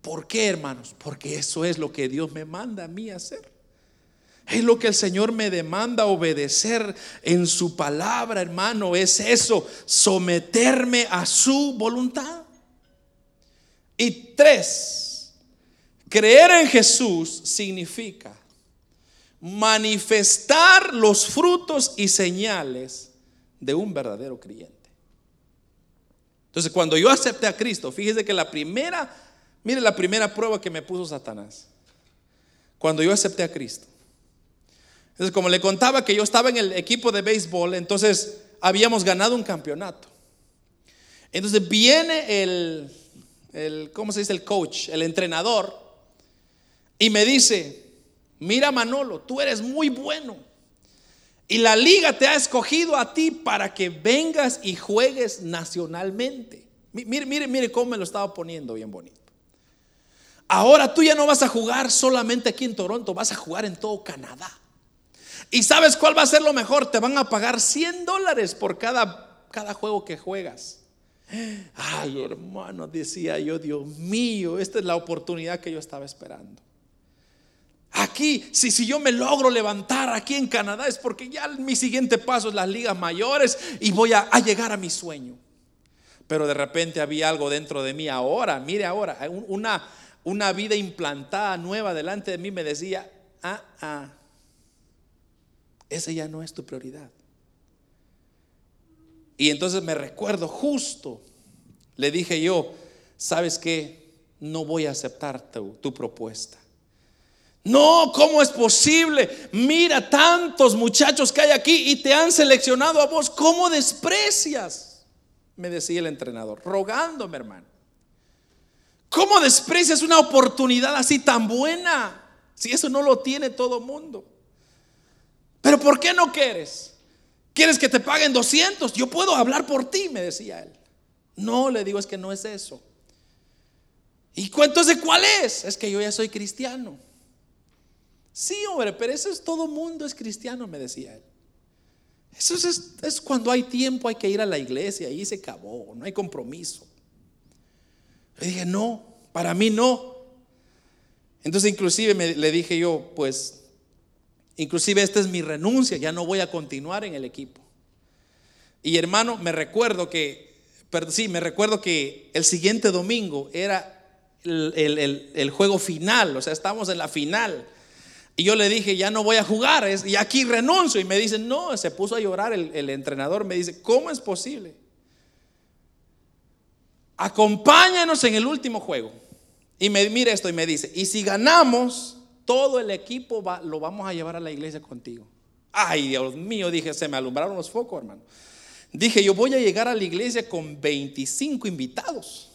¿Por qué, hermanos? Porque eso es lo que Dios me manda a mí hacer. Es lo que el Señor me demanda obedecer en su palabra, hermano. Es eso, someterme a su voluntad. Y tres, creer en Jesús significa manifestar los frutos y señales de un verdadero creyente. Entonces, cuando yo acepté a Cristo, fíjese que la primera, mire la primera prueba que me puso Satanás. Cuando yo acepté a Cristo. Entonces, como le contaba que yo estaba en el equipo de béisbol, entonces habíamos ganado un campeonato. Entonces viene el, el, ¿cómo se dice? El coach, el entrenador, y me dice, mira Manolo, tú eres muy bueno. Y la liga te ha escogido a ti para que vengas y juegues nacionalmente. Mire, mire, mire cómo me lo estaba poniendo bien bonito. Ahora tú ya no vas a jugar solamente aquí en Toronto, vas a jugar en todo Canadá. ¿Y sabes cuál va a ser lo mejor? Te van a pagar 100 dólares por cada, cada juego que juegas. Ay, hermano, decía yo, Dios mío, esta es la oportunidad que yo estaba esperando. Aquí, si, si yo me logro levantar aquí en Canadá, es porque ya mi siguiente paso es las ligas mayores y voy a, llegar a mi sueño. Pero de repente había algo dentro de mí ahora, mire ahora, una, una vida implantada nueva delante de mí me decía, ah, ah, esa ya no es tu prioridad. Y entonces me recuerdo justo, le dije yo, ¿sabes qué? No voy a aceptar tu, propuesta. No, ¿cómo es posible? Mira tantos muchachos que hay aquí y te han seleccionado a vos. ¿Cómo desprecias? Me decía el entrenador, rogándome, hermano. ¿Cómo desprecias una oportunidad así tan buena? Si eso no lo tiene todo mundo. Pero ¿por qué no quieres? ¿Quieres que te paguen 200? Yo puedo hablar por ti, me decía él. No, le digo, es que no es eso. ¿Y entonces cuál es? Es que yo ya soy cristiano. Sí, hombre, pero eso es todo mundo es cristiano, me decía él. Eso es, es, cuando hay tiempo, hay que ir a la iglesia, y se acabó, no hay compromiso. Le dije, no, para mí no. Entonces inclusive me, le dije yo, pues Inclusive esta es mi renuncia, ya no voy a continuar en el equipo. Y hermano, me recuerdo que, sí, me recuerdo que el siguiente domingo era el, juego final, o sea, estamos en la final. Y yo le dije, ya no voy a jugar, y aquí renuncio. Y me dice, no, se puso a llorar el, el entrenador, me dice, ¿cómo es posible? Acompáñanos en el último juego. Y me mira esto y me dice, y si ganamos, todo el equipo lo vamos a llevar a la iglesia contigo. Ay, Dios mío, dije, se me alumbraron los focos, hermano. Dije, yo voy a llegar a la iglesia con 25 invitados.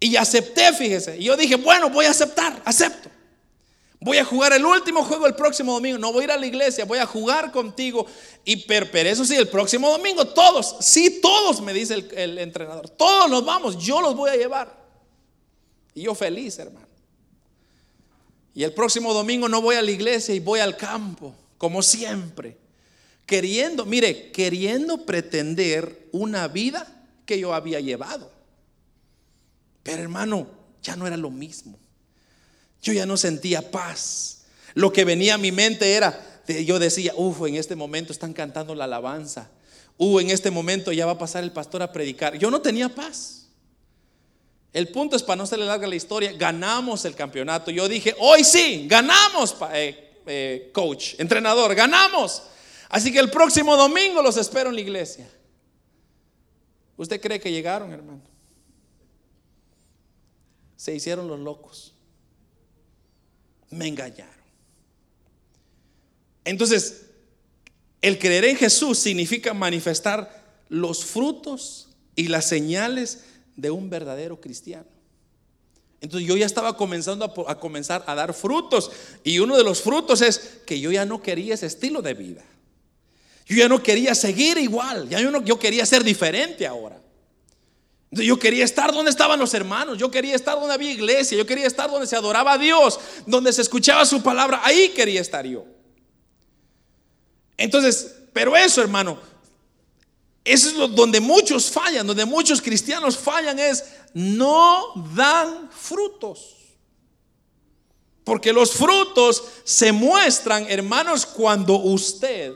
Y acepté, fíjese. Y yo dije, bueno, voy a aceptar, acepto. Voy a jugar el último juego el próximo domingo. No voy a ir a la iglesia, voy a jugar contigo. Y pero, eso sí, el próximo domingo, todos, sí, todos, me dice el, el entrenador. Todos nos vamos, yo los voy a llevar. Y yo feliz, hermano. Y el próximo domingo no voy a la iglesia y voy al campo, como siempre. queriendo, mire, queriendo pretender una vida que yo había llevado. Pero hermano, ya no era lo mismo. Yo ya no sentía paz. Lo que venía a mi mente era, yo decía, uff, en este momento están cantando la alabanza. Uh, en este momento ya va a pasar el pastor a predicar. Yo no tenía paz. El punto es, para no se le larga la historia, ganamos el campeonato. Yo dije, hoy sí, ganamos, eh, eh, coach, entrenador, ganamos. Así que el próximo domingo los espero en la iglesia. ¿Usted cree que llegaron, hermano? Se hicieron los locos. Me engañaron. Entonces, el creer en Jesús significa manifestar los frutos y las señales de un verdadero cristiano. Entonces yo ya estaba comenzando a, comenzar a dar frutos y uno de los frutos es que yo ya no quería ese estilo de vida. Yo ya no quería seguir igual, ya yo, no, yo quería ser diferente ahora. Yo quería estar donde estaban los hermanos, yo quería estar donde había iglesia, yo quería estar donde se adoraba a Dios, donde se escuchaba su palabra, ahí quería estar yo. Entonces, pero eso hermano, eso es lo, donde muchos fallan, donde muchos cristianos fallan es no dan frutos. Porque los frutos se muestran, hermanos, cuando usted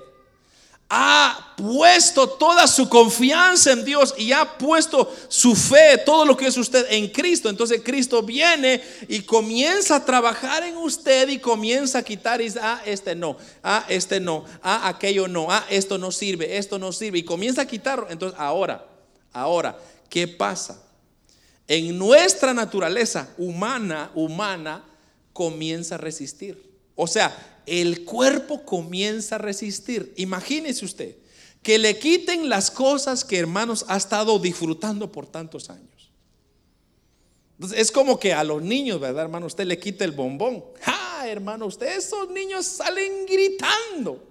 ha puesto toda su confianza en Dios y ha puesto su fe, todo lo que es usted en Cristo. Entonces Cristo viene y comienza a trabajar en usted y comienza a quitar y dice, ah, este no, ah, este no, ah, aquello no, ah, esto no sirve, esto no sirve. Y comienza a quitarlo. Entonces ahora, ahora, ¿qué pasa? En nuestra naturaleza humana, humana, comienza a resistir. O sea, el cuerpo comienza a resistir. Imagínese usted que le quiten las cosas que hermanos ha estado disfrutando por tantos años. Entonces, es como que a los niños, ¿verdad, hermano? Usted le quita el bombón. ¡Ah, hermano! Usted, esos niños salen gritando.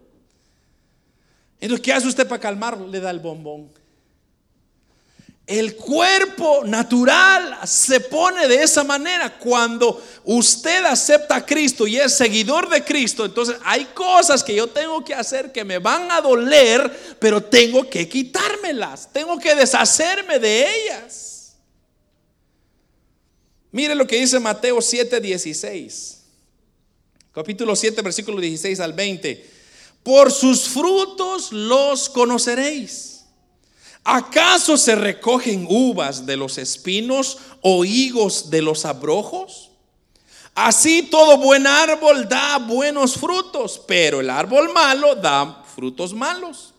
Entonces, ¿qué hace usted para calmarlo? Le da el bombón. El cuerpo natural se pone de esa manera. Cuando usted acepta a Cristo y es seguidor de Cristo, entonces hay cosas que yo tengo que hacer que me van a doler, pero tengo que quitármelas, tengo que deshacerme de ellas. Mire lo que dice Mateo 7, 16. Capítulo 7, versículo 16 al 20. Por sus frutos los conoceréis. ¿Acaso se recogen uvas de los espinos o higos de los abrojos? Así todo buen árbol da buenos frutos, pero el árbol malo da frutos malos.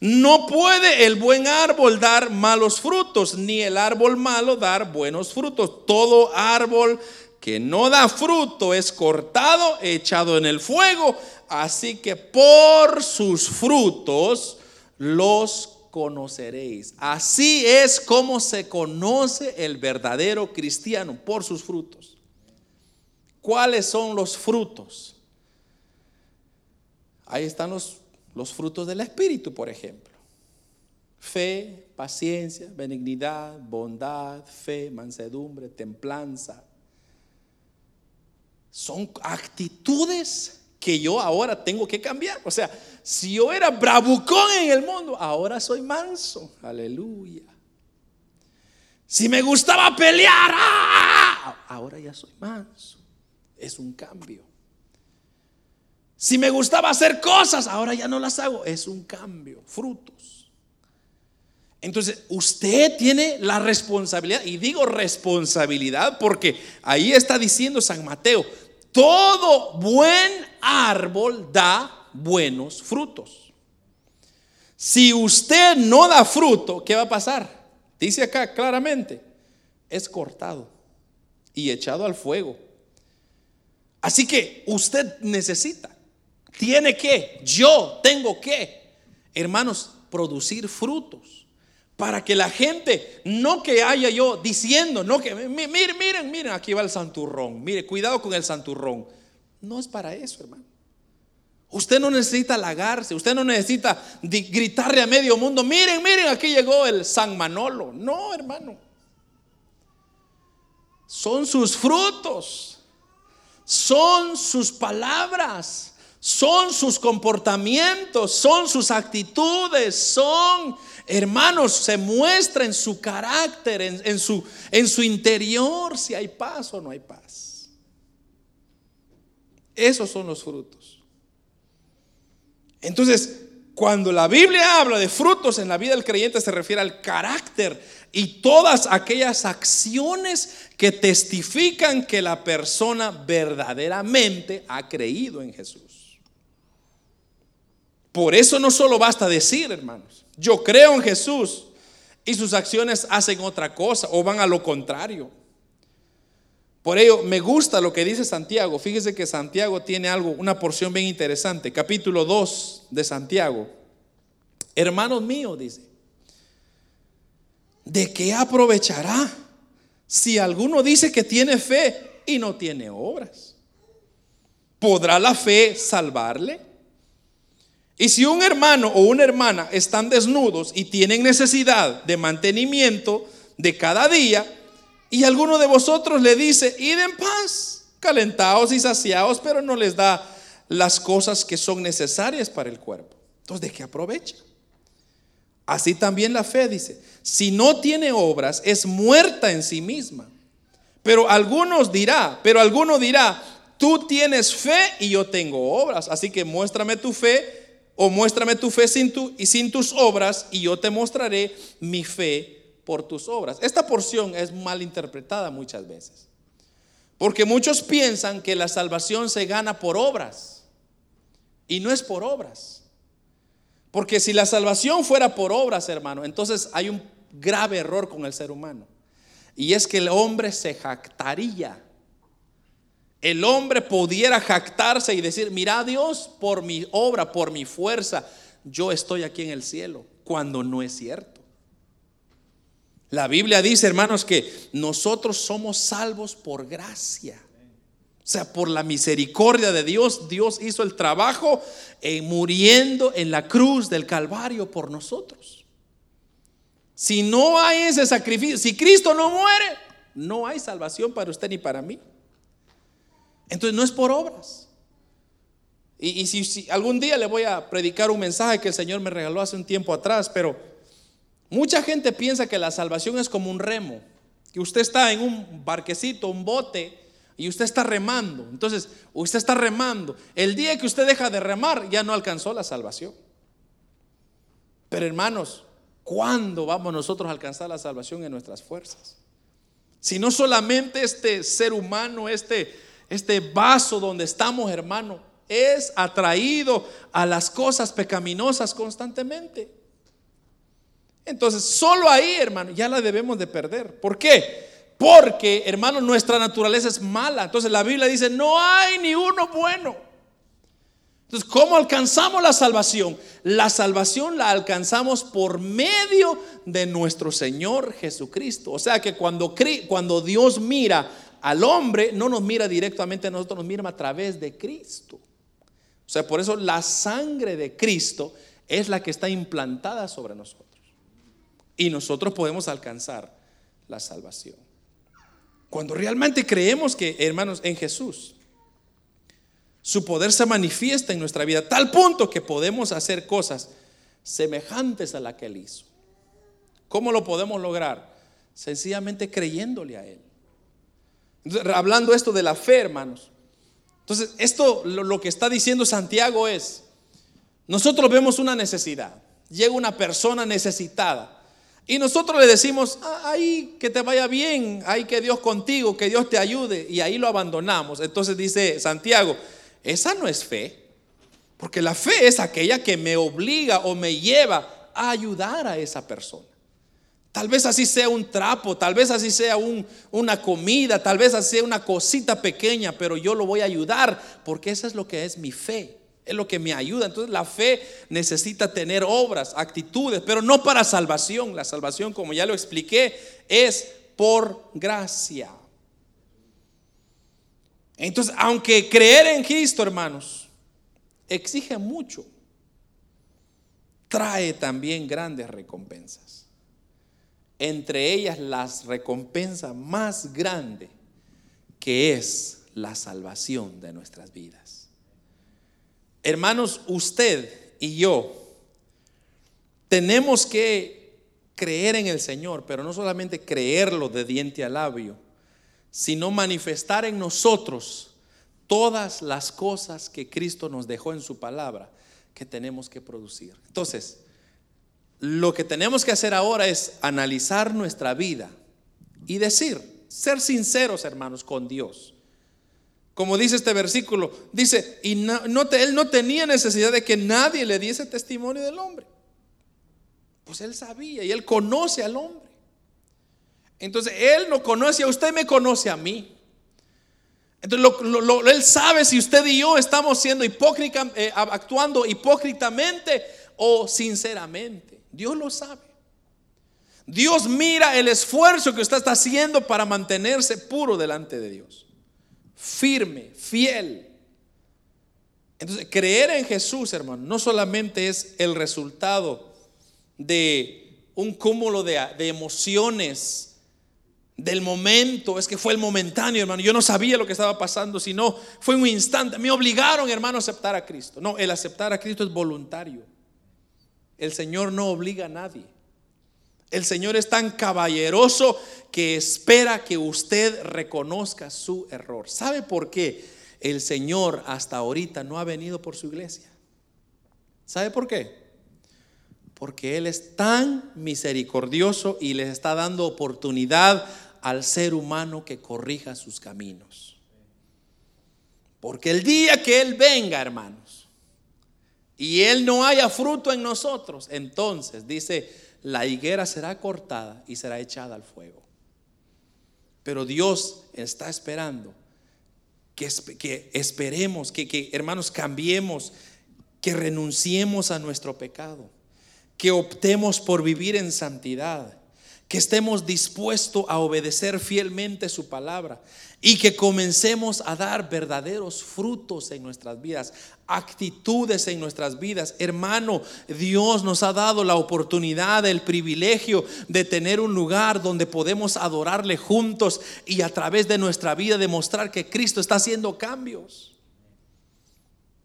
No puede el buen árbol dar malos frutos, ni el árbol malo dar buenos frutos. Todo árbol que no da fruto es cortado, echado en el fuego. Así que por sus frutos los conoceréis. Así es como se conoce el verdadero cristiano, por sus frutos. ¿Cuáles son los frutos? Ahí están los, los frutos del Espíritu, por ejemplo. Fe, paciencia, benignidad, bondad, fe, mansedumbre, templanza. Son actitudes que yo ahora tengo que cambiar. O sea, si yo era bravucón en el mundo, ahora soy manso. Aleluya. Si me gustaba pelear, ¡ah! ahora ya soy manso. Es un cambio. Si me gustaba hacer cosas, ahora ya no las hago. Es un cambio, frutos. Entonces, usted tiene la responsabilidad, y digo responsabilidad porque ahí está diciendo San Mateo, todo buen árbol da buenos frutos. Si usted no da fruto, ¿qué va a pasar? Dice acá claramente, es cortado y echado al fuego. Así que usted necesita, tiene que, yo tengo que, hermanos, producir frutos para que la gente, no que haya yo diciendo, no que, miren, miren, miren, aquí va el santurrón, mire, cuidado con el santurrón. No es para eso, hermano. Usted no necesita halagarse, usted no necesita gritarle a medio mundo, miren, miren, aquí llegó el San Manolo. No, hermano. Son sus frutos, son sus palabras, son sus comportamientos, son sus actitudes, son, hermanos, se muestra en su carácter, en, su, en su interior, si hay paz o no hay paz. Esos son los frutos. Entonces, cuando la Biblia habla de frutos en la vida del creyente se refiere al carácter y todas aquellas acciones que testifican que la persona verdaderamente ha creído en Jesús. Por eso no solo basta decir, hermanos, yo creo en Jesús y sus acciones hacen otra cosa o van a lo contrario. Por ello, me gusta lo que dice Santiago. Fíjese que Santiago tiene algo, una porción bien interesante. Capítulo 2 de Santiago. Hermanos míos, dice, ¿de qué aprovechará si alguno dice que tiene fe y no tiene obras? ¿Podrá la fe salvarle? Y si un hermano o una hermana están desnudos y tienen necesidad de mantenimiento de cada día, y alguno de vosotros le dice, id en paz, calentados y saciados, pero no les da las cosas que son necesarias para el cuerpo. Entonces, ¿de qué aprovecha? Así también la fe dice, si no tiene obras, es muerta en sí misma. Pero algunos dirá, pero alguno dirá, tú tienes fe y yo tengo obras, así que muéstrame tu fe o muéstrame tu fe sin y sin tus obras y yo te mostraré mi fe por tus obras. Esta porción es mal interpretada muchas veces. Porque muchos piensan que la salvación se gana por obras. Y no es por obras. Porque si la salvación fuera por obras, hermano, entonces hay un grave error con el ser humano. Y es que el hombre se jactaría. El hombre pudiera jactarse y decir, mira Dios, por mi obra, por mi fuerza, yo estoy aquí en el cielo, cuando no es cierto. La Biblia dice, hermanos, que nosotros somos salvos por gracia. O sea, por la misericordia de Dios, Dios hizo el trabajo en muriendo en la cruz del Calvario por nosotros. Si no hay ese sacrificio, si Cristo no muere, no hay salvación para usted ni para mí. Entonces no es por obras. Y, si, algún día le voy a predicar un mensaje que el Señor me regaló hace un tiempo atrás, pero Mucha gente piensa que la salvación es como un remo, que usted está en un barquecito, un bote, y usted está remando. Entonces, usted está remando. El día que usted deja de remar, ya no alcanzó la salvación. Pero hermanos, ¿cuándo vamos nosotros a alcanzar la salvación en nuestras fuerzas? Si no solamente este ser humano, este, este vaso donde estamos, hermano, es atraído a las cosas pecaminosas constantemente. Entonces, solo ahí, hermano, ya la debemos de perder. ¿Por qué? Porque, hermano, nuestra naturaleza es mala. Entonces la Biblia dice, no hay ni uno bueno. Entonces, ¿cómo alcanzamos la salvación? La salvación la alcanzamos por medio de nuestro Señor Jesucristo. O sea que cuando, cuando Dios mira al hombre, no nos mira directamente a nosotros, nos mira a través de Cristo. O sea, por eso la sangre de Cristo es la que está implantada sobre nosotros. Y nosotros podemos alcanzar la salvación. Cuando realmente creemos que, hermanos, en Jesús, su poder se manifiesta en nuestra vida, tal punto que podemos hacer cosas semejantes a la que Él hizo. ¿Cómo lo podemos lograr? Sencillamente creyéndole a Él. Hablando esto de la fe, hermanos. Entonces, esto lo que está diciendo Santiago es, nosotros vemos una necesidad, llega una persona necesitada y nosotros le decimos, ah, ahí que te vaya bien, ahí que Dios contigo, que Dios te ayude, y ahí lo abandonamos. Entonces dice Santiago, esa no es fe, porque la fe es aquella que me obliga o me lleva a ayudar a esa persona. Tal vez así sea un trapo, tal vez así sea una comida, tal vez así sea una cosita pequeña, pero yo lo voy a ayudar porque eso es lo que es mi fe es lo que me ayuda. Entonces la fe necesita tener obras, actitudes, pero no para salvación. La salvación, como ya lo expliqué, es por gracia. Entonces, aunque creer en Cristo, hermanos, exige mucho, trae también grandes recompensas. Entre ellas las recompensas más grande que es la salvación de nuestras vidas. Hermanos, usted y yo tenemos que creer en el Señor, pero no solamente creerlo de diente a labio, sino manifestar en nosotros todas las cosas que Cristo nos dejó en su palabra que tenemos que producir. Entonces, lo que tenemos que hacer ahora es analizar nuestra vida y decir, ser sinceros hermanos con Dios. Como dice este versículo, dice, y no, él no tenía necesidad de que nadie le diese testimonio del hombre. Pues él sabía y él conoce al hombre. Entonces, él no conoce a usted, me conoce a mí. Entonces, él sabe si usted y yo estamos siendo hipócrita, eh, actuando hipócritamente o sinceramente. Dios lo sabe. Dios mira el esfuerzo que usted está haciendo para mantenerse puro delante de Dios. Firme, fiel. Entonces, creer en Jesús, hermano, no solamente es el resultado de un cúmulo de, emociones del momento, es que fue el momentáneo, hermano. Yo no sabía lo que estaba pasando, sino fue un instante. Me obligaron, hermano, a aceptar a Cristo. No, el aceptar a Cristo es voluntario. El Señor no obliga a nadie. El Señor es tan caballeroso que espera que usted reconozca su error. ¿Sabe por qué el Señor hasta ahorita no ha venido por su iglesia? ¿Sabe por qué? Porque Él es tan misericordioso y les está dando oportunidad al ser humano que corrija sus caminos. Porque el día que Él venga, hermanos, y Él no haya fruto en nosotros, entonces dice, la higuera será cortada y será echada al fuego. Pero Dios está esperando que, que esperemos, que, que hermanos cambiemos, que renunciemos a nuestro pecado, que optemos por vivir en santidad que estemos dispuestos a obedecer fielmente su palabra y que comencemos a dar verdaderos frutos en nuestras vidas, actitudes en nuestras vidas. Hermano, Dios nos ha dado la oportunidad, el privilegio de tener un lugar donde podemos adorarle juntos y a través de nuestra vida demostrar que Cristo está haciendo cambios.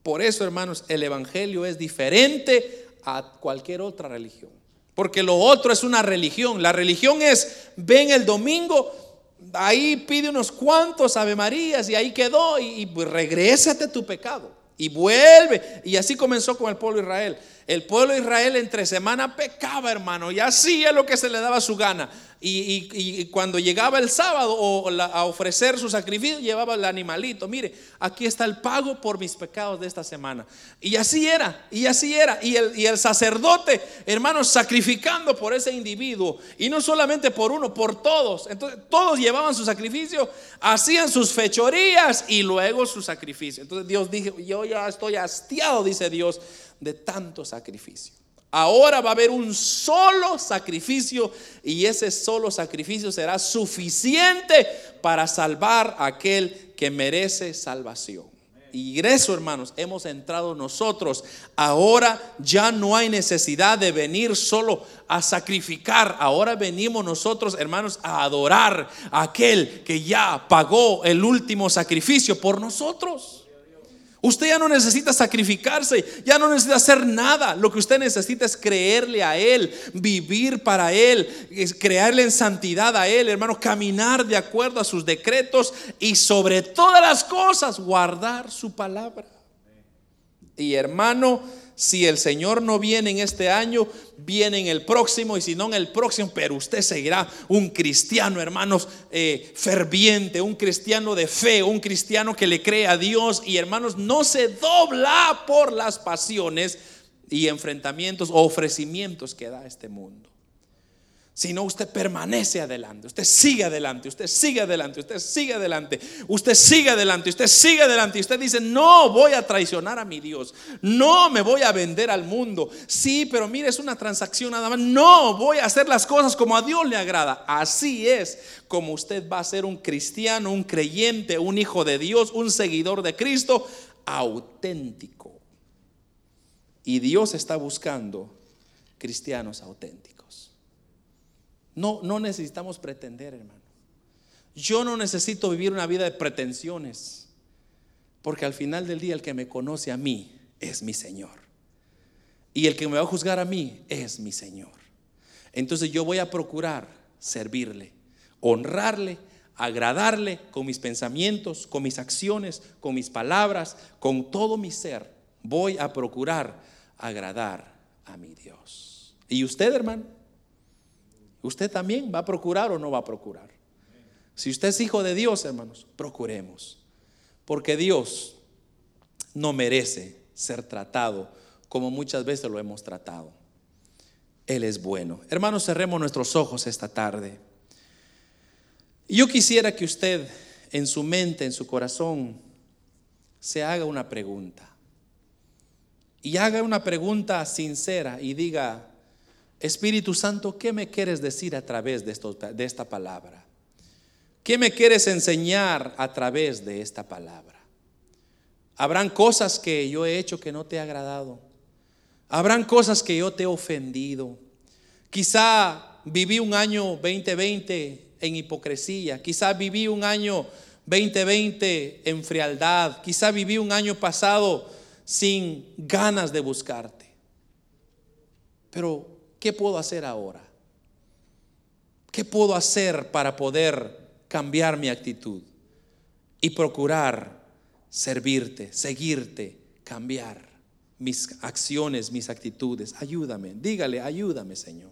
Por eso, hermanos, el Evangelio es diferente a cualquier otra religión. Porque lo otro es una religión. La religión es, ven el domingo, ahí pide unos cuantos Ave Marías y ahí quedó y, y pues regrésate tu pecado y vuelve. Y así comenzó con el pueblo de Israel. El pueblo de Israel entre semana pecaba, hermano, y hacía lo que se le daba su gana. Y, cuando llegaba el sábado o a ofrecer su sacrificio, llevaba el animalito. Mire, aquí está el pago por mis pecados de esta semana. Y así era, y así era. Y el, y el sacerdote, hermanos, sacrificando por ese individuo. Y no solamente por uno, por todos. Entonces, todos llevaban su sacrificio, hacían sus fechorías y luego su sacrificio. Entonces, Dios dijo: Yo ya estoy hastiado, dice Dios, de tanto sacrificio. Ahora va a haber un solo sacrificio y ese solo sacrificio será suficiente para salvar a aquel que merece salvación. Y eso, hermanos, hemos entrado nosotros. Ahora ya no hay necesidad de venir solo a sacrificar. Ahora venimos nosotros, hermanos, a adorar a aquel que ya pagó el último sacrificio por nosotros. Usted ya no necesita sacrificarse, ya no necesita hacer nada. Lo que usted necesita es creerle a Él, vivir para Él, crearle en santidad a Él, hermano, caminar de acuerdo a sus decretos y sobre todas las cosas guardar su palabra. Y hermano, si el Señor no viene en este año, viene en el próximo y si no en el próximo, pero usted seguirá un cristiano, hermanos, eh, ferviente, un cristiano de fe, un cristiano que le cree a Dios y hermanos, no se dobla por las pasiones y enfrentamientos o ofrecimientos que da este mundo sino usted permanece adelante, usted sigue adelante, usted sigue adelante, usted sigue adelante, usted sigue adelante, usted sigue adelante y usted dice, no voy a traicionar a mi Dios, no me voy a vender al mundo, sí, pero mire, es una transacción nada más, no voy a hacer las cosas como a Dios le agrada, así es como usted va a ser un cristiano, un creyente, un hijo de Dios, un seguidor de Cristo, auténtico. Y Dios está buscando cristianos auténticos. No, no necesitamos pretender, hermano. Yo no necesito vivir una vida de pretensiones, porque al final del día el que me conoce a mí es mi Señor. Y el que me va a juzgar a mí es mi Señor. Entonces yo voy a procurar servirle, honrarle, agradarle con mis pensamientos, con mis acciones, con mis palabras, con todo mi ser. Voy a procurar agradar a mi Dios. ¿Y usted, hermano? ¿Usted también va a procurar o no va a procurar? Si usted es hijo de Dios, hermanos, procuremos. Porque Dios no merece ser tratado como muchas veces lo hemos tratado. Él es bueno. Hermanos, cerremos nuestros ojos esta tarde. Yo quisiera que usted en su mente, en su corazón, se haga una pregunta. Y haga una pregunta sincera y diga, Espíritu Santo, ¿qué me quieres decir a través de, esta palabra? ¿Qué me quieres enseñar a través de esta palabra? Habrán cosas que yo he hecho que no te ha agradado. Habrán cosas que yo te he ofendido. Quizá viví un año 2020 en hipocresía. Quizá viví un año 2020 en frialdad. Quizá viví un año pasado sin ganas de buscarte. Pero, ¿qué puedo hacer ahora? ¿Qué puedo hacer para poder cambiar mi actitud y procurar servirte, seguirte, cambiar mis acciones, mis actitudes? Ayúdame, dígale, ayúdame Señor.